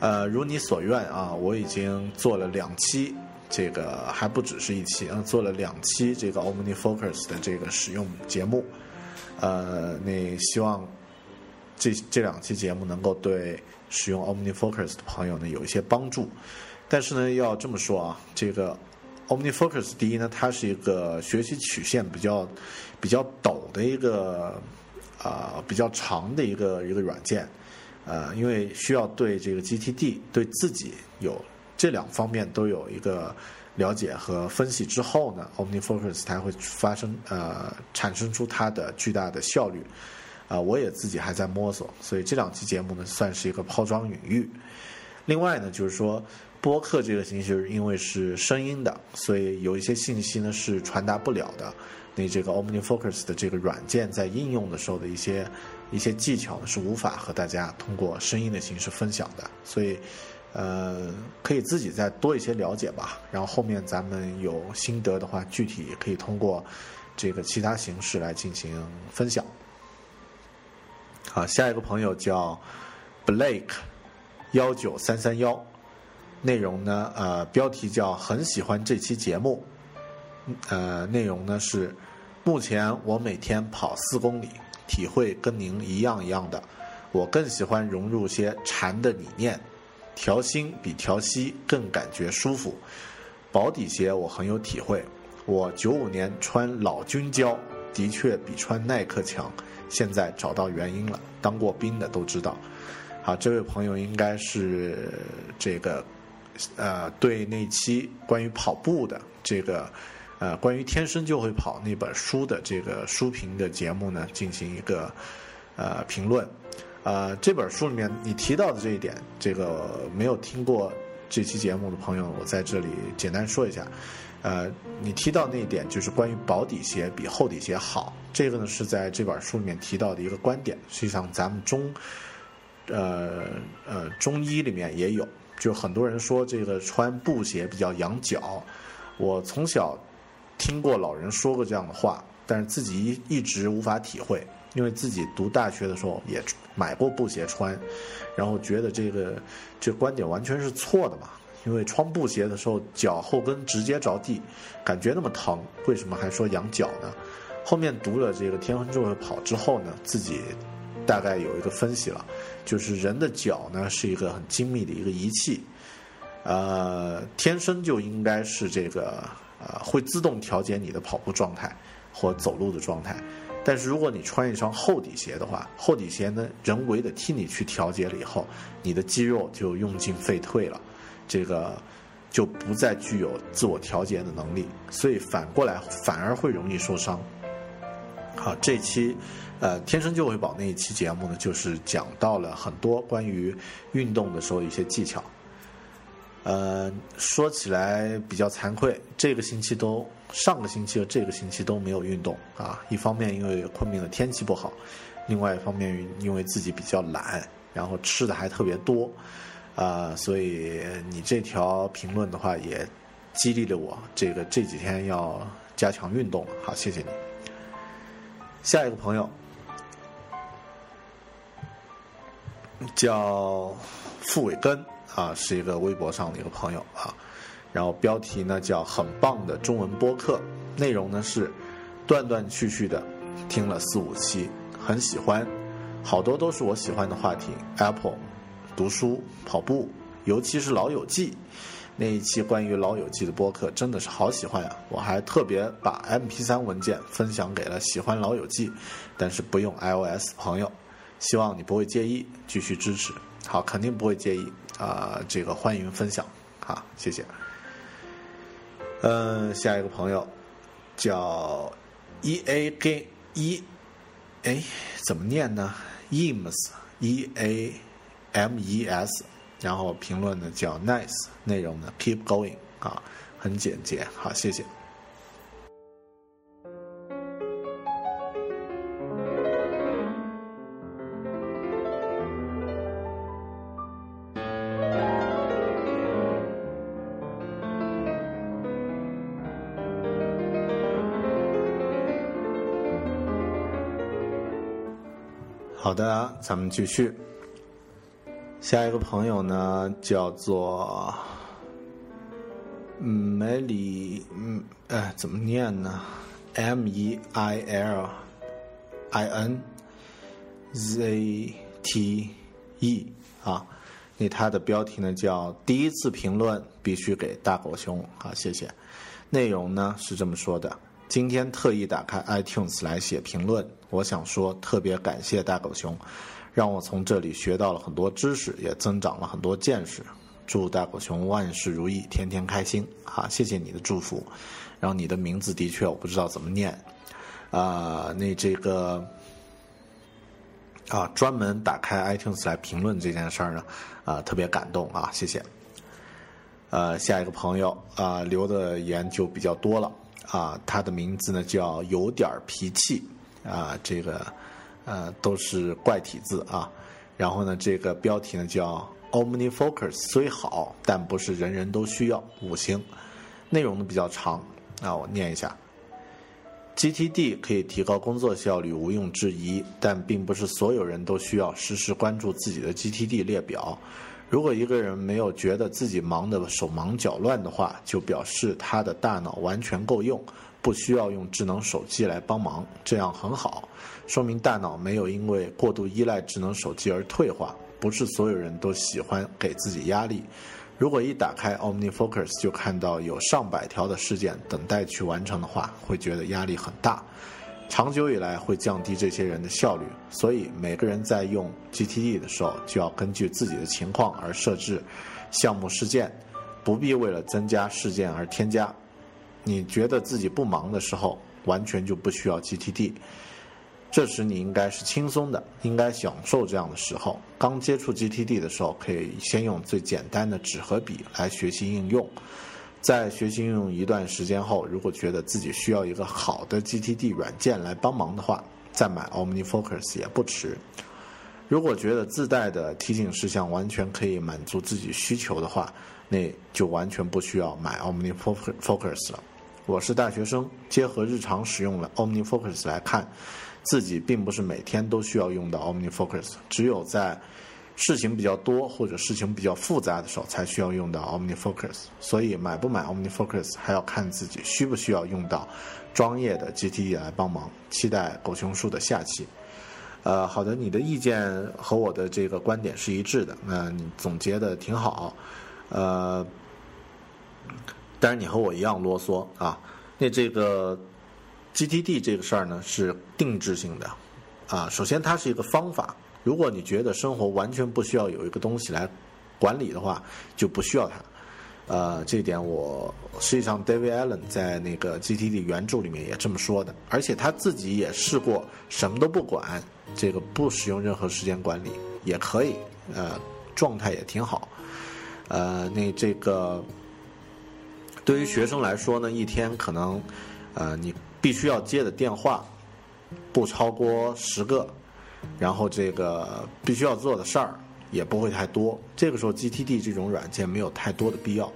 [SPEAKER 1] 呃，如你所愿啊，我已经做了两期，这个还不只是一期，嗯，做了两期这个 OmniFocus 的这个使用节目。呃，那希望这这两期节目能够对。使用 OmniFocus 的朋友呢，有一些帮助，但是呢，要这么说啊，这个 OmniFocus 第一呢，它是一个学习曲线比较比较陡的一个啊比较长的一个一个软件，呃，因为需要对这个 GTD 对自己有这两方面都有一个了解和分析之后呢，OmniFocus 才会发生呃产生出它的巨大的效率。啊，我也自己还在摸索，所以这两期节目呢算是一个抛砖引玉。另外呢，就是说播客这个形式因为是声音的，所以有一些信息呢是传达不了的。那这个 OmniFocus 的这个软件在应用的时候的一些一些技巧呢是无法和大家通过声音的形式分享的，所以。呃，可以自己再多一些了解吧。然后后面咱们有心得的话，具体可以通过这个其他形式来进行分享。好，下一个朋友叫 Blake 幺九三三幺，内容呢，呃，标题叫很喜欢这期节目。呃，内容呢是目前我每天跑四公里，体会跟您一样一样的。我更喜欢融入些禅的理念。调心比调息更感觉舒服，保底鞋我很有体会。我九五年穿老军胶，的确比穿耐克强。现在找到原因了，当过兵的都知道。好，这位朋友应该是这个，呃，对那期关于跑步的这个，呃，关于天生就会跑那本书的这个书评的节目呢，进行一个呃评论。呃，这本书里面你提到的这一点，这个没有听过这期节目的朋友，我在这里简单说一下。呃，你提到那一点就是关于薄底鞋比厚底鞋好，这个呢是在这本书里面提到的一个观点。实际上，咱们中，呃呃中医里面也有，就很多人说这个穿布鞋比较养脚。我从小听过老人说过这样的话，但是自己一一直无法体会。因为自己读大学的时候也买过布鞋穿，然后觉得这个这观点完全是错的嘛。因为穿布鞋的时候脚后跟直接着地，感觉那么疼，为什么还说养脚呢？后面读了这个《天生就会跑》之后呢，自己大概有一个分析了，就是人的脚呢是一个很精密的一个仪器，呃，天生就应该是这个呃会自动调节你的跑步状态或走路的状态。但是如果你穿一双厚底鞋的话，厚底鞋呢，人为的替你去调节了以后，你的肌肉就用进废退了，这个就不再具有自我调节的能力，所以反过来反而会容易受伤。好，这期呃天生就会跑那一期节目呢，就是讲到了很多关于运动的时候一些技巧。呃，说起来比较惭愧，这个星期都上个星期和这个星期都没有运动啊。一方面因为昆明的天气不好，另外一方面因为自己比较懒，然后吃的还特别多，啊，所以你这条评论的话也激励了我，这个这几天要加强运动。好，谢谢你。下一个朋友叫付伟根。啊，是一个微博上的一个朋友啊，然后标题呢叫“很棒的中文播客”，内容呢是断断续续的听了四五期，很喜欢，好多都是我喜欢的话题，Apple、读书、跑步，尤其是《老友记》那一期关于《老友记》的播客，真的是好喜欢呀！我还特别把 MP3 文件分享给了喜欢《老友记》但是不用 iOS 朋友，希望你不会介意，继续支持。好，肯定不会介意。啊，这个欢迎分享，好，谢谢。嗯，下一个朋友叫 E A G E，哎，怎么念呢？Ems E A M E S，然后评论呢叫 Nice，内容呢 Keep going，啊，很简洁，好，谢谢。的，咱们继续。下一个朋友呢，叫做梅里，嗯，哎，怎么念呢？M E I L I N Z T E 啊，那他的标题呢叫“第一次评论必须给大狗熊”啊，谢谢。内容呢是这么说的。今天特意打开 iTunes 来写评论，我想说特别感谢大狗熊，让我从这里学到了很多知识，也增长了很多见识。祝大狗熊万事如意，天天开心啊！谢谢你的祝福。然后你的名字的确我不知道怎么念，啊，那这个啊，专门打开 iTunes 来评论这件事儿呢，啊，特别感动啊，谢谢。呃，下一个朋友啊，留的言就比较多了啊，他的名字呢叫有点脾气啊，这个呃都是怪体字啊，然后呢，这个标题呢叫 OmniFocus 虽好，但不是人人都需要，五星，内容呢比较长啊，我念一下，GTD 可以提高工作效率，毋庸置疑，但并不是所有人都需要时时关注自己的 GTD 列表。如果一个人没有觉得自己忙得手忙脚乱的话，就表示他的大脑完全够用，不需要用智能手机来帮忙，这样很好，说明大脑没有因为过度依赖智能手机而退化。不是所有人都喜欢给自己压力。如果一打开 OmniFocus 就看到有上百条的事件等待去完成的话，会觉得压力很大。长久以来会降低这些人的效率，所以每个人在用 GTD 的时候，就要根据自己的情况而设置项目事件，不必为了增加事件而添加。你觉得自己不忙的时候，完全就不需要 GTD。这时你应该是轻松的，应该享受这样的时候。刚接触 GTD 的时候，可以先用最简单的纸和笔来学习应用。在学习应用一段时间后，如果觉得自己需要一个好的 GTD 软件来帮忙的话，再买 OmniFocus 也不迟。如果觉得自带的提醒事项完全可以满足自己需求的话，那就完全不需要买 OmniFocus 了。我是大学生，结合日常使用了 OmniFocus 来看，自己并不是每天都需要用到 OmniFocus，只有在事情比较多或者事情比较复杂的时候，才需要用到 OmniFocus。所以买不买 OmniFocus 还要看自己需不需要用到专业的 GTD 来帮忙。期待狗熊叔的下期。呃，好的，你的意见和我的这个观点是一致的，那你总结的挺好。呃，但是你和我一样啰嗦啊。那这个 GTD 这个事儿呢是定制性的啊，首先它是一个方法。如果你觉得生活完全不需要有一个东西来管理的话，就不需要它。呃，这点我实际上 David Allen 在那个 GTD 原著里面也这么说的，而且他自己也试过什么都不管，这个不使用任何时间管理也可以，呃，状态也挺好。呃，那这个对于学生来说呢，一天可能呃你必须要接的电话不超过十个。然后这个必须要做的事儿也不会太多，这个时候 GTD 这种软件没有太多的必要。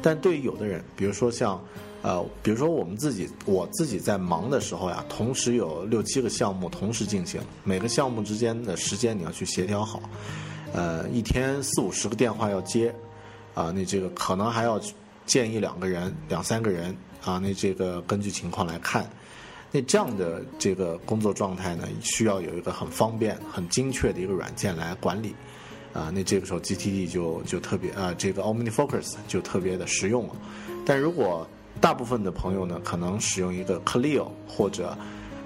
[SPEAKER 1] 但对于有的人，比如说像，呃，比如说我们自己，我自己在忙的时候呀，同时有六七个项目同时进行，每个项目之间的时间你要去协调好，呃，一天四五十个电话要接，啊，你这个可能还要建议两个人、两三个人，啊，那这个根据情况来看。那这样的这个工作状态呢，需要有一个很方便、很精确的一个软件来管理，啊，那这个时候 GTD 就就特别啊，这个 OmniFocus 就特别的实用了。但如果大部分的朋友呢，可能使用一个 Clio 或者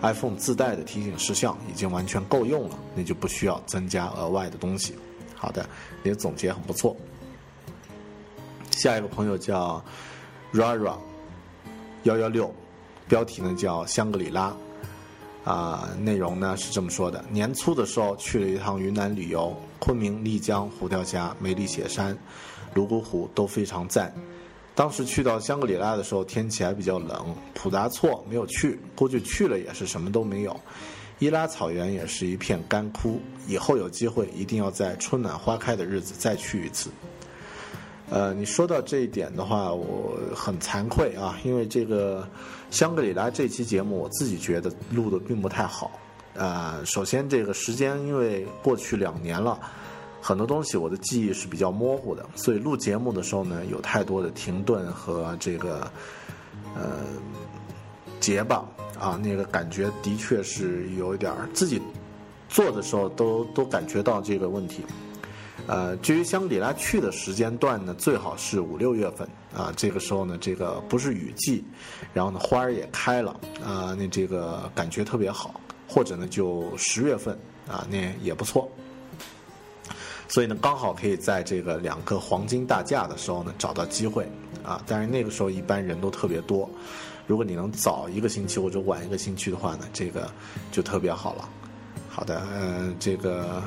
[SPEAKER 1] iPhone 自带的提醒事项已经完全够用了，那就不需要增加额外的东西。好的，你的总结很不错。下一个朋友叫 Rara 幺幺六。标题呢叫香格里拉，啊，内容呢是这么说的：年初的时候去了一趟云南旅游，昆明、丽江、虎跳峡、梅里雪山、泸沽湖都非常赞。当时去到香格里拉的时候，天气还比较冷。普达措没有去，估计去了也是什么都没有。伊拉草原也是一片干枯。以后有机会一定要在春暖花开的日子再去一次。呃，你说到这一点的话，我很惭愧啊，因为这个香格里拉这期节目，我自己觉得录的并不太好。呃，首先这个时间因为过去两年了，很多东西我的记忆是比较模糊的，所以录节目的时候呢，有太多的停顿和这个呃结巴啊，那个感觉的确是有一点儿，自己做的时候都都感觉到这个问题。呃，至于香格里拉去的时间段呢，最好是五六月份啊，这个时候呢，这个不是雨季，然后呢，花儿也开了啊，那这个感觉特别好，或者呢，就十月份啊，那也不错。所以呢，刚好可以在这个两个黄金大假的时候呢找到机会啊。但是那个时候一般人都特别多，如果你能早一个星期或者晚一个星期的话呢，这个就特别好了。好的，嗯，这个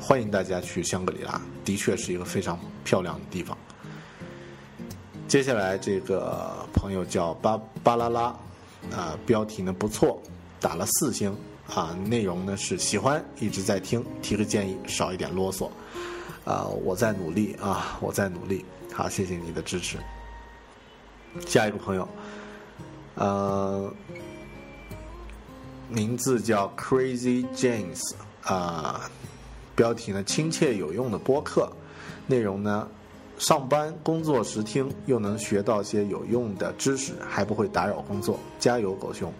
[SPEAKER 1] 欢迎大家去香格里拉，的确是一个非常漂亮的地方。接下来这个朋友叫巴巴拉拉，啊，标题呢不错，打了四星，啊，内容呢是喜欢，一直在听，提个建议，少一点啰嗦，啊，我在努力啊，我在努力，好，谢谢你的支持。下一个朋友，呃。名字叫 Crazy James，啊，标题呢亲切有用的播客，内容呢上班工作时听，又能学到些有用的知识，还不会打扰工作，加油狗熊！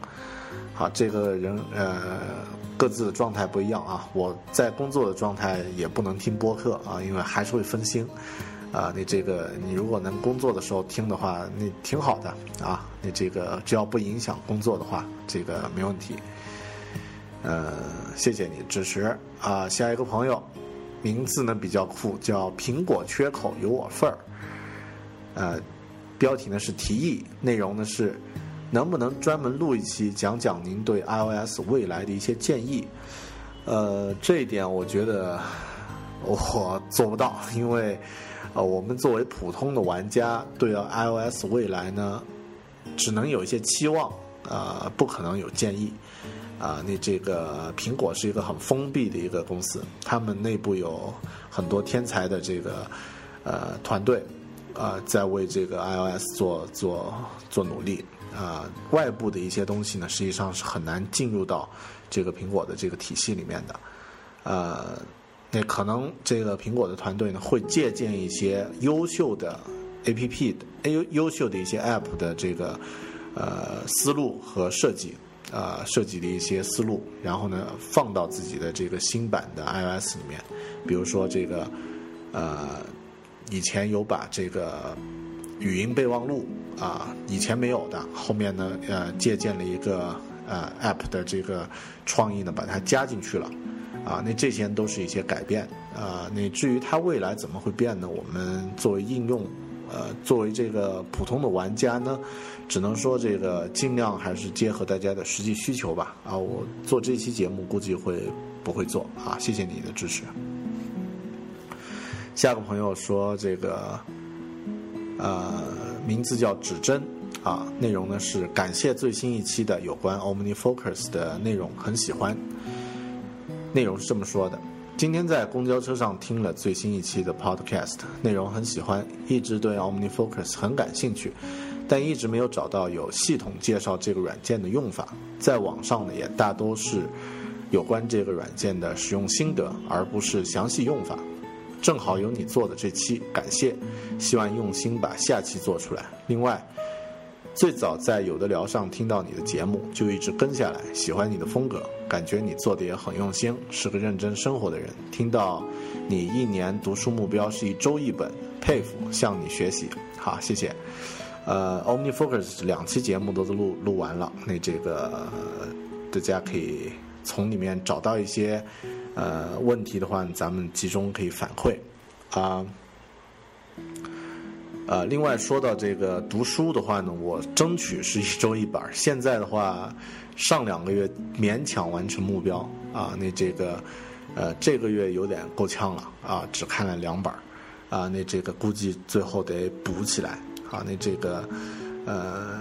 [SPEAKER 1] 好，这个人呃各自的状态不一样啊，我在工作的状态也不能听播客啊，因为还是会分心。啊，你这个你如果能工作的时候听的话，那挺好的啊。你这个只要不影响工作的话，这个没问题。呃，谢谢你支持啊。下一个朋友，名字呢比较酷，叫苹果缺口有我份儿。呃，标题呢是提议，内容呢是能不能专门录一期讲讲您对 iOS 未来的一些建议？呃，这一点我觉得 我做不到，因为。呃，我们作为普通的玩家，对 iOS 未来呢，只能有一些期望，呃，不可能有建议。啊，那这个苹果是一个很封闭的一个公司，他们内部有很多天才的这个呃团队，啊，在为这个 iOS 做做做努力。啊，外部的一些东西呢，实际上是很难进入到这个苹果的这个体系里面的。呃。那可能这个苹果的团队呢，会借鉴一些优秀的 A P P 的优优秀的一些 App 的这个呃思路和设计，呃设计的一些思路，然后呢放到自己的这个新版的 iOS 里面。比如说这个呃以前有把这个语音备忘录啊以前没有的，后面呢呃借鉴了一个呃 App 的这个创意呢，把它加进去了。啊，那这些都是一些改变啊。那至于它未来怎么会变呢？我们作为应用，呃，作为这个普通的玩家呢，只能说这个尽量还是结合大家的实际需求吧。啊，我做这期节目估计会不会做啊？谢谢你的支持。下个朋友说这个，呃，名字叫指针啊，内容呢是感谢最新一期的有关 OmniFocus 的内容，很喜欢。内容是这么说的：今天在公交车上听了最新一期的 Podcast，内容很喜欢，一直对 OmniFocus 很感兴趣，但一直没有找到有系统介绍这个软件的用法。在网上呢，也大多是有关这个软件的使用心得，而不是详细用法。正好有你做的这期，感谢，希望用心把下期做出来。另外。最早在有的聊上听到你的节目，就一直跟下来，喜欢你的风格，感觉你做的也很用心，是个认真生活的人。听到你一年读书目标是一周一本，佩服，向你学习。好，谢谢。呃，OmniFocus 两期节目都录录完了，那这个大家可以从里面找到一些呃问题的话，咱们集中可以反馈啊。呃另外说到这个读书的话呢，我争取是一周一本。现在的话，上两个月勉强完成目标啊，那这个，呃，这个月有点够呛了啊，只看了两本啊，那这个估计最后得补起来啊，那这个，呃，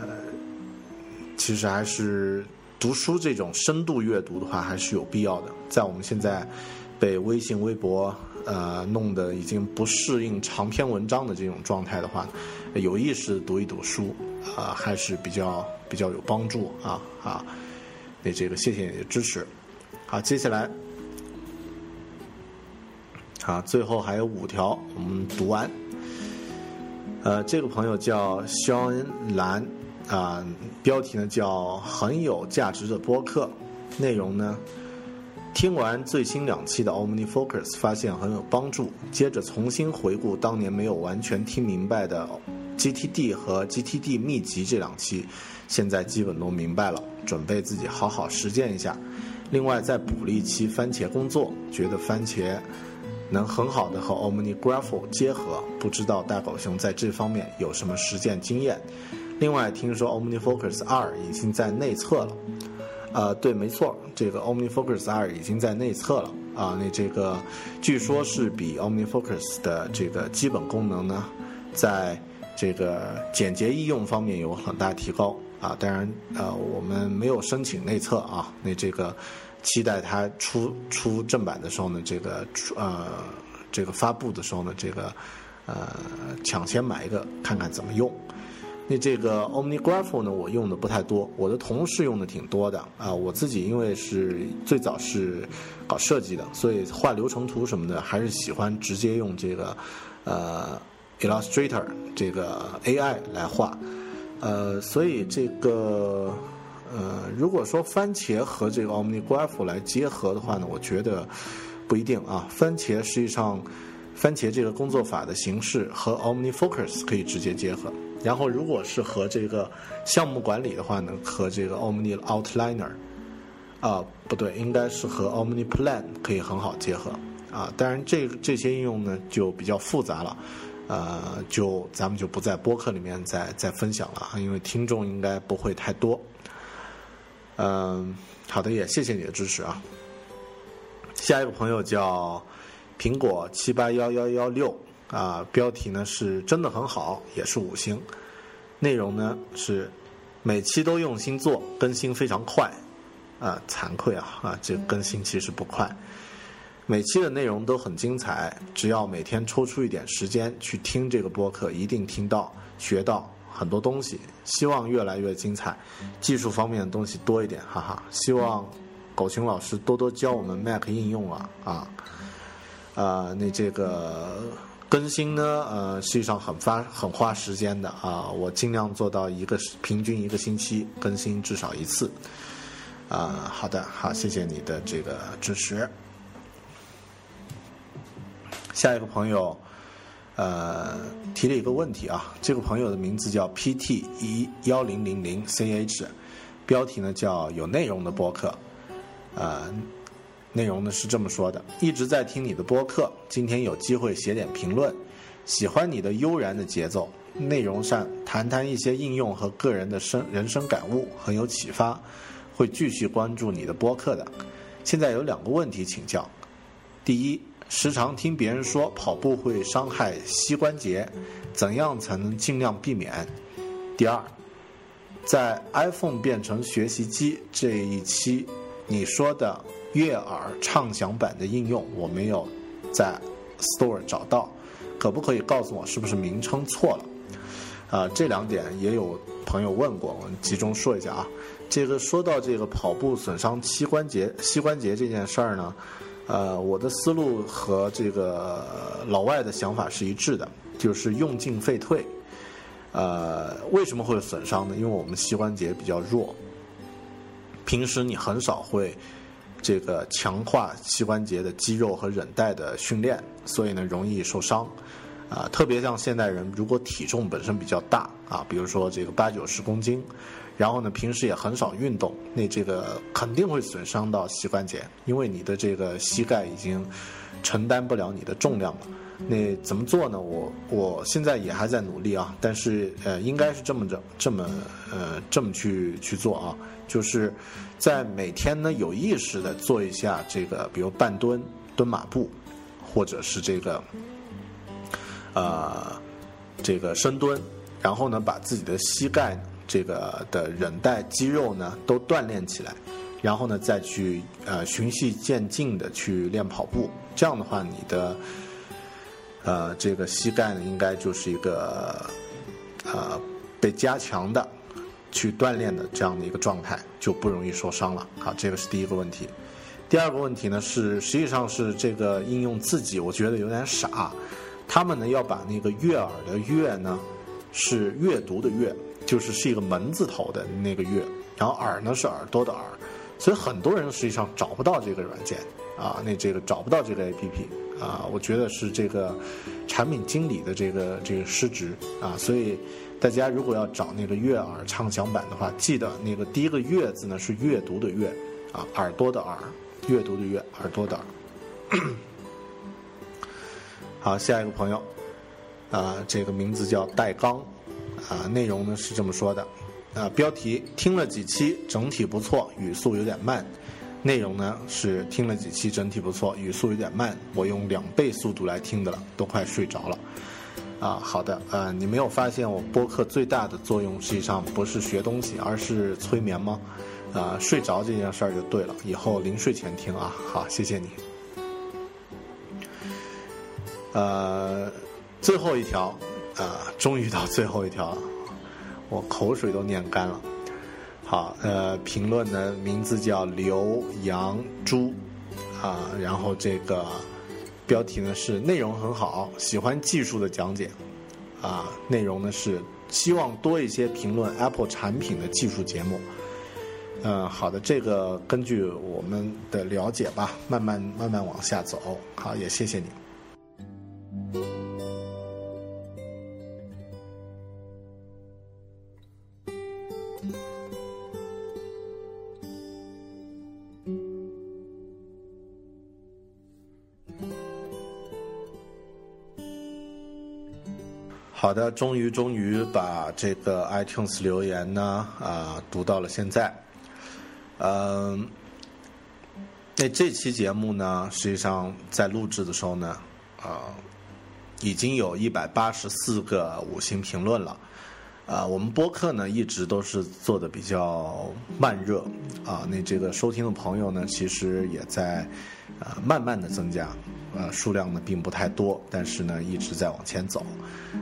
[SPEAKER 1] 其实还是读书这种深度阅读的话，还是有必要的。在我们现在被微信、微博。呃，弄得已经不适应长篇文章的这种状态的话，有意识读一读书啊，还是比较比较有帮助啊啊！那这个谢谢你的支持。好，接下来，好，最后还有五条，我们读完。呃，这个朋友叫肖恩兰啊，标题呢叫很有价值的播客，内容呢。听完最新两期的 OmniFocus，发现很有帮助。接着重新回顾当年没有完全听明白的 GTD 和 GTD 秘籍这两期，现在基本都明白了，准备自己好好实践一下。另外再补了一期番茄工作，觉得番茄能很好的和 OmniGraffle 结合，不知道大狗熊在这方面有什么实践经验？另外，听说 OmniFocus 二已经在内测了。呃，对，没错，这个 OmniFocus 二已经在内测了啊。那这个据说是比 OmniFocus 的这个基本功能呢，在这个简洁易用方面有很大提高啊。当然，呃，我们没有申请内测啊。那这个期待它出出正版的时候呢，这个出呃这个发布的时候呢，这个呃抢先买一个看看怎么用。那这个 OmniGraffle 呢，我用的不太多，我的同事用的挺多的啊。我自己因为是最早是搞设计的，所以画流程图什么的，还是喜欢直接用这个呃 Illustrator 这个 AI 来画。呃，所以这个呃，如果说番茄和这个 OmniGraffle 来结合的话呢，我觉得不一定啊。番茄实际上，番茄这个工作法的形式和 OmniFocus 可以直接结合。然后，如果是和这个项目管理的话呢，和这个 Omni Outliner，啊，不对，应该是和 Omni Plan 可以很好结合啊。当然，这这些应用呢就比较复杂了，呃，就咱们就不在播客里面再再分享了，因为听众应该不会太多。嗯，好的，也谢谢你的支持啊。下一个朋友叫苹果七八幺幺幺六。啊，标题呢是真的很好，也是五星。内容呢是每期都用心做，更新非常快。啊，惭愧啊啊，这更新其实不快。每期的内容都很精彩，只要每天抽出一点时间去听这个播客，一定听到学到很多东西。希望越来越精彩，技术方面的东西多一点，哈哈。希望狗熊老师多多教我们 Mac 应用啊啊啊，那这个。更新呢，呃，实际上很发很花时间的啊，我尽量做到一个平均一个星期更新至少一次，啊，好的，好，谢谢你的这个支持。下一个朋友，呃，提了一个问题啊，这个朋友的名字叫 PT 一幺零零零 CH，标题呢叫有内容的播客，啊。内容呢是这么说的：一直在听你的播客，今天有机会写点评论，喜欢你的悠然的节奏，内容上谈谈一些应用和个人的生人生感悟，很有启发，会继续关注你的播客的。现在有两个问题请教：第一，时常听别人说跑步会伤害膝关节，怎样才能尽量避免？第二，在 iPhone 变成学习机这一期，你说的。悦耳畅享版的应用我没有在 Store 找到，可不可以告诉我是不是名称错了？啊，这两点也有朋友问过，我们集中说一下啊。这个说到这个跑步损伤膝关节，膝关节这件事儿呢，呃，我的思路和这个老外的想法是一致的，就是用进废退。呃，为什么会损伤呢？因为我们膝关节比较弱，平时你很少会。这个强化膝关节的肌肉和韧带的训练，所以呢容易受伤，啊，特别像现代人，如果体重本身比较大啊，比如说这个八九十公斤，然后呢平时也很少运动，那这个肯定会损伤到膝关节，因为你的这个膝盖已经承担不了你的重量了。那怎么做呢？我我现在也还在努力啊，但是呃，应该是这么着，这么呃，这么去去做啊，就是在每天呢有意识的做一下这个，比如半蹲、蹲马步，或者是这个呃这个深蹲，然后呢把自己的膝盖这个的韧带肌肉呢都锻炼起来，然后呢再去呃循序渐进的去练跑步，这样的话你的。呃，这个膝盖呢，应该就是一个呃被加强的去锻炼的这样的一个状态，就不容易受伤了。好，这个是第一个问题。第二个问题呢是，实际上是这个应用自己，我觉得有点傻。他们呢要把那个悦耳的悦呢是阅读的阅，就是是一个门字头的那个悦，然后耳呢是耳朵的耳，所以很多人实际上找不到这个软件啊，那这个找不到这个 APP。啊，我觉得是这个产品经理的这个这个失职啊，所以大家如果要找那个悦耳畅享版的话，记得那个第一个“悦”字呢是阅读的“阅”，啊，耳朵的“耳”，阅读的“阅”，耳朵的“耳”。好，下一个朋友，啊，这个名字叫戴刚，啊，内容呢是这么说的，啊，标题听了几期，整体不错，语速有点慢。内容呢是听了几期，整体不错，语速有点慢，我用两倍速度来听的了，都快睡着了。啊，好的，呃，你没有发现我播客最大的作用实际上不是学东西，而是催眠吗？啊，睡着这件事儿就对了，以后临睡前听啊。好，谢谢你。呃，最后一条，啊，终于到最后一条了，我口水都念干了。好，呃，评论的名字叫刘洋珠，啊，然后这个标题呢是内容很好，喜欢技术的讲解，啊，内容呢是希望多一些评论 Apple 产品的技术节目，嗯，好的，这个根据我们的了解吧，慢慢慢慢往下走，好，也谢谢你。好的，终于终于把这个 iTunes 留言呢啊读到了现在，嗯，那这期节目呢，实际上在录制的时候呢，啊，已经有一百八十四个五星评论了，啊，我们播客呢一直都是做的比较慢热，啊，那这个收听的朋友呢，其实也在啊慢慢的增加。呃，数量呢并不太多，但是呢一直在往前走。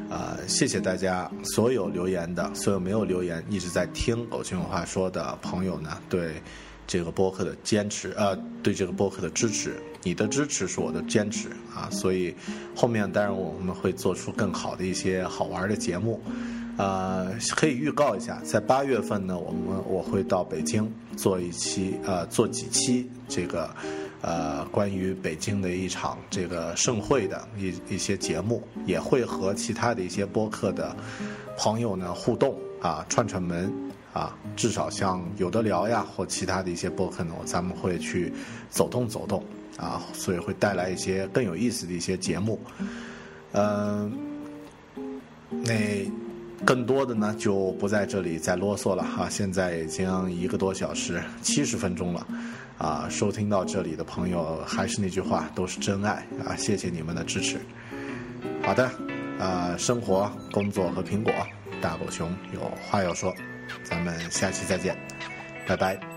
[SPEAKER 1] 啊，谢谢大家所有留言的，所有没有留言一直在听《狗熊有话说》的朋友呢，对这个播客的坚持，呃，对这个播客的支持，你的支持是我的坚持啊。所以后面当然我们会做出更好的一些好玩的节目。呃，可以预告一下，在八月份呢，我们我会到北京做一期，呃，做几期这个。呃，关于北京的一场这个盛会的一一些节目，也会和其他的一些播客的朋友呢互动啊，串串门啊，至少像有的聊呀，或其他的一些播客呢，咱们会去走动走动啊，所以会带来一些更有意思的一些节目。嗯，那更多的呢就不在这里再啰嗦了哈，现在已经一个多小时七十分钟了。啊，收听到这里的朋友，还是那句话，都是真爱啊！谢谢你们的支持。好的，啊，生活、工作和苹果，大狗熊有话要说，咱们下期再见，拜拜。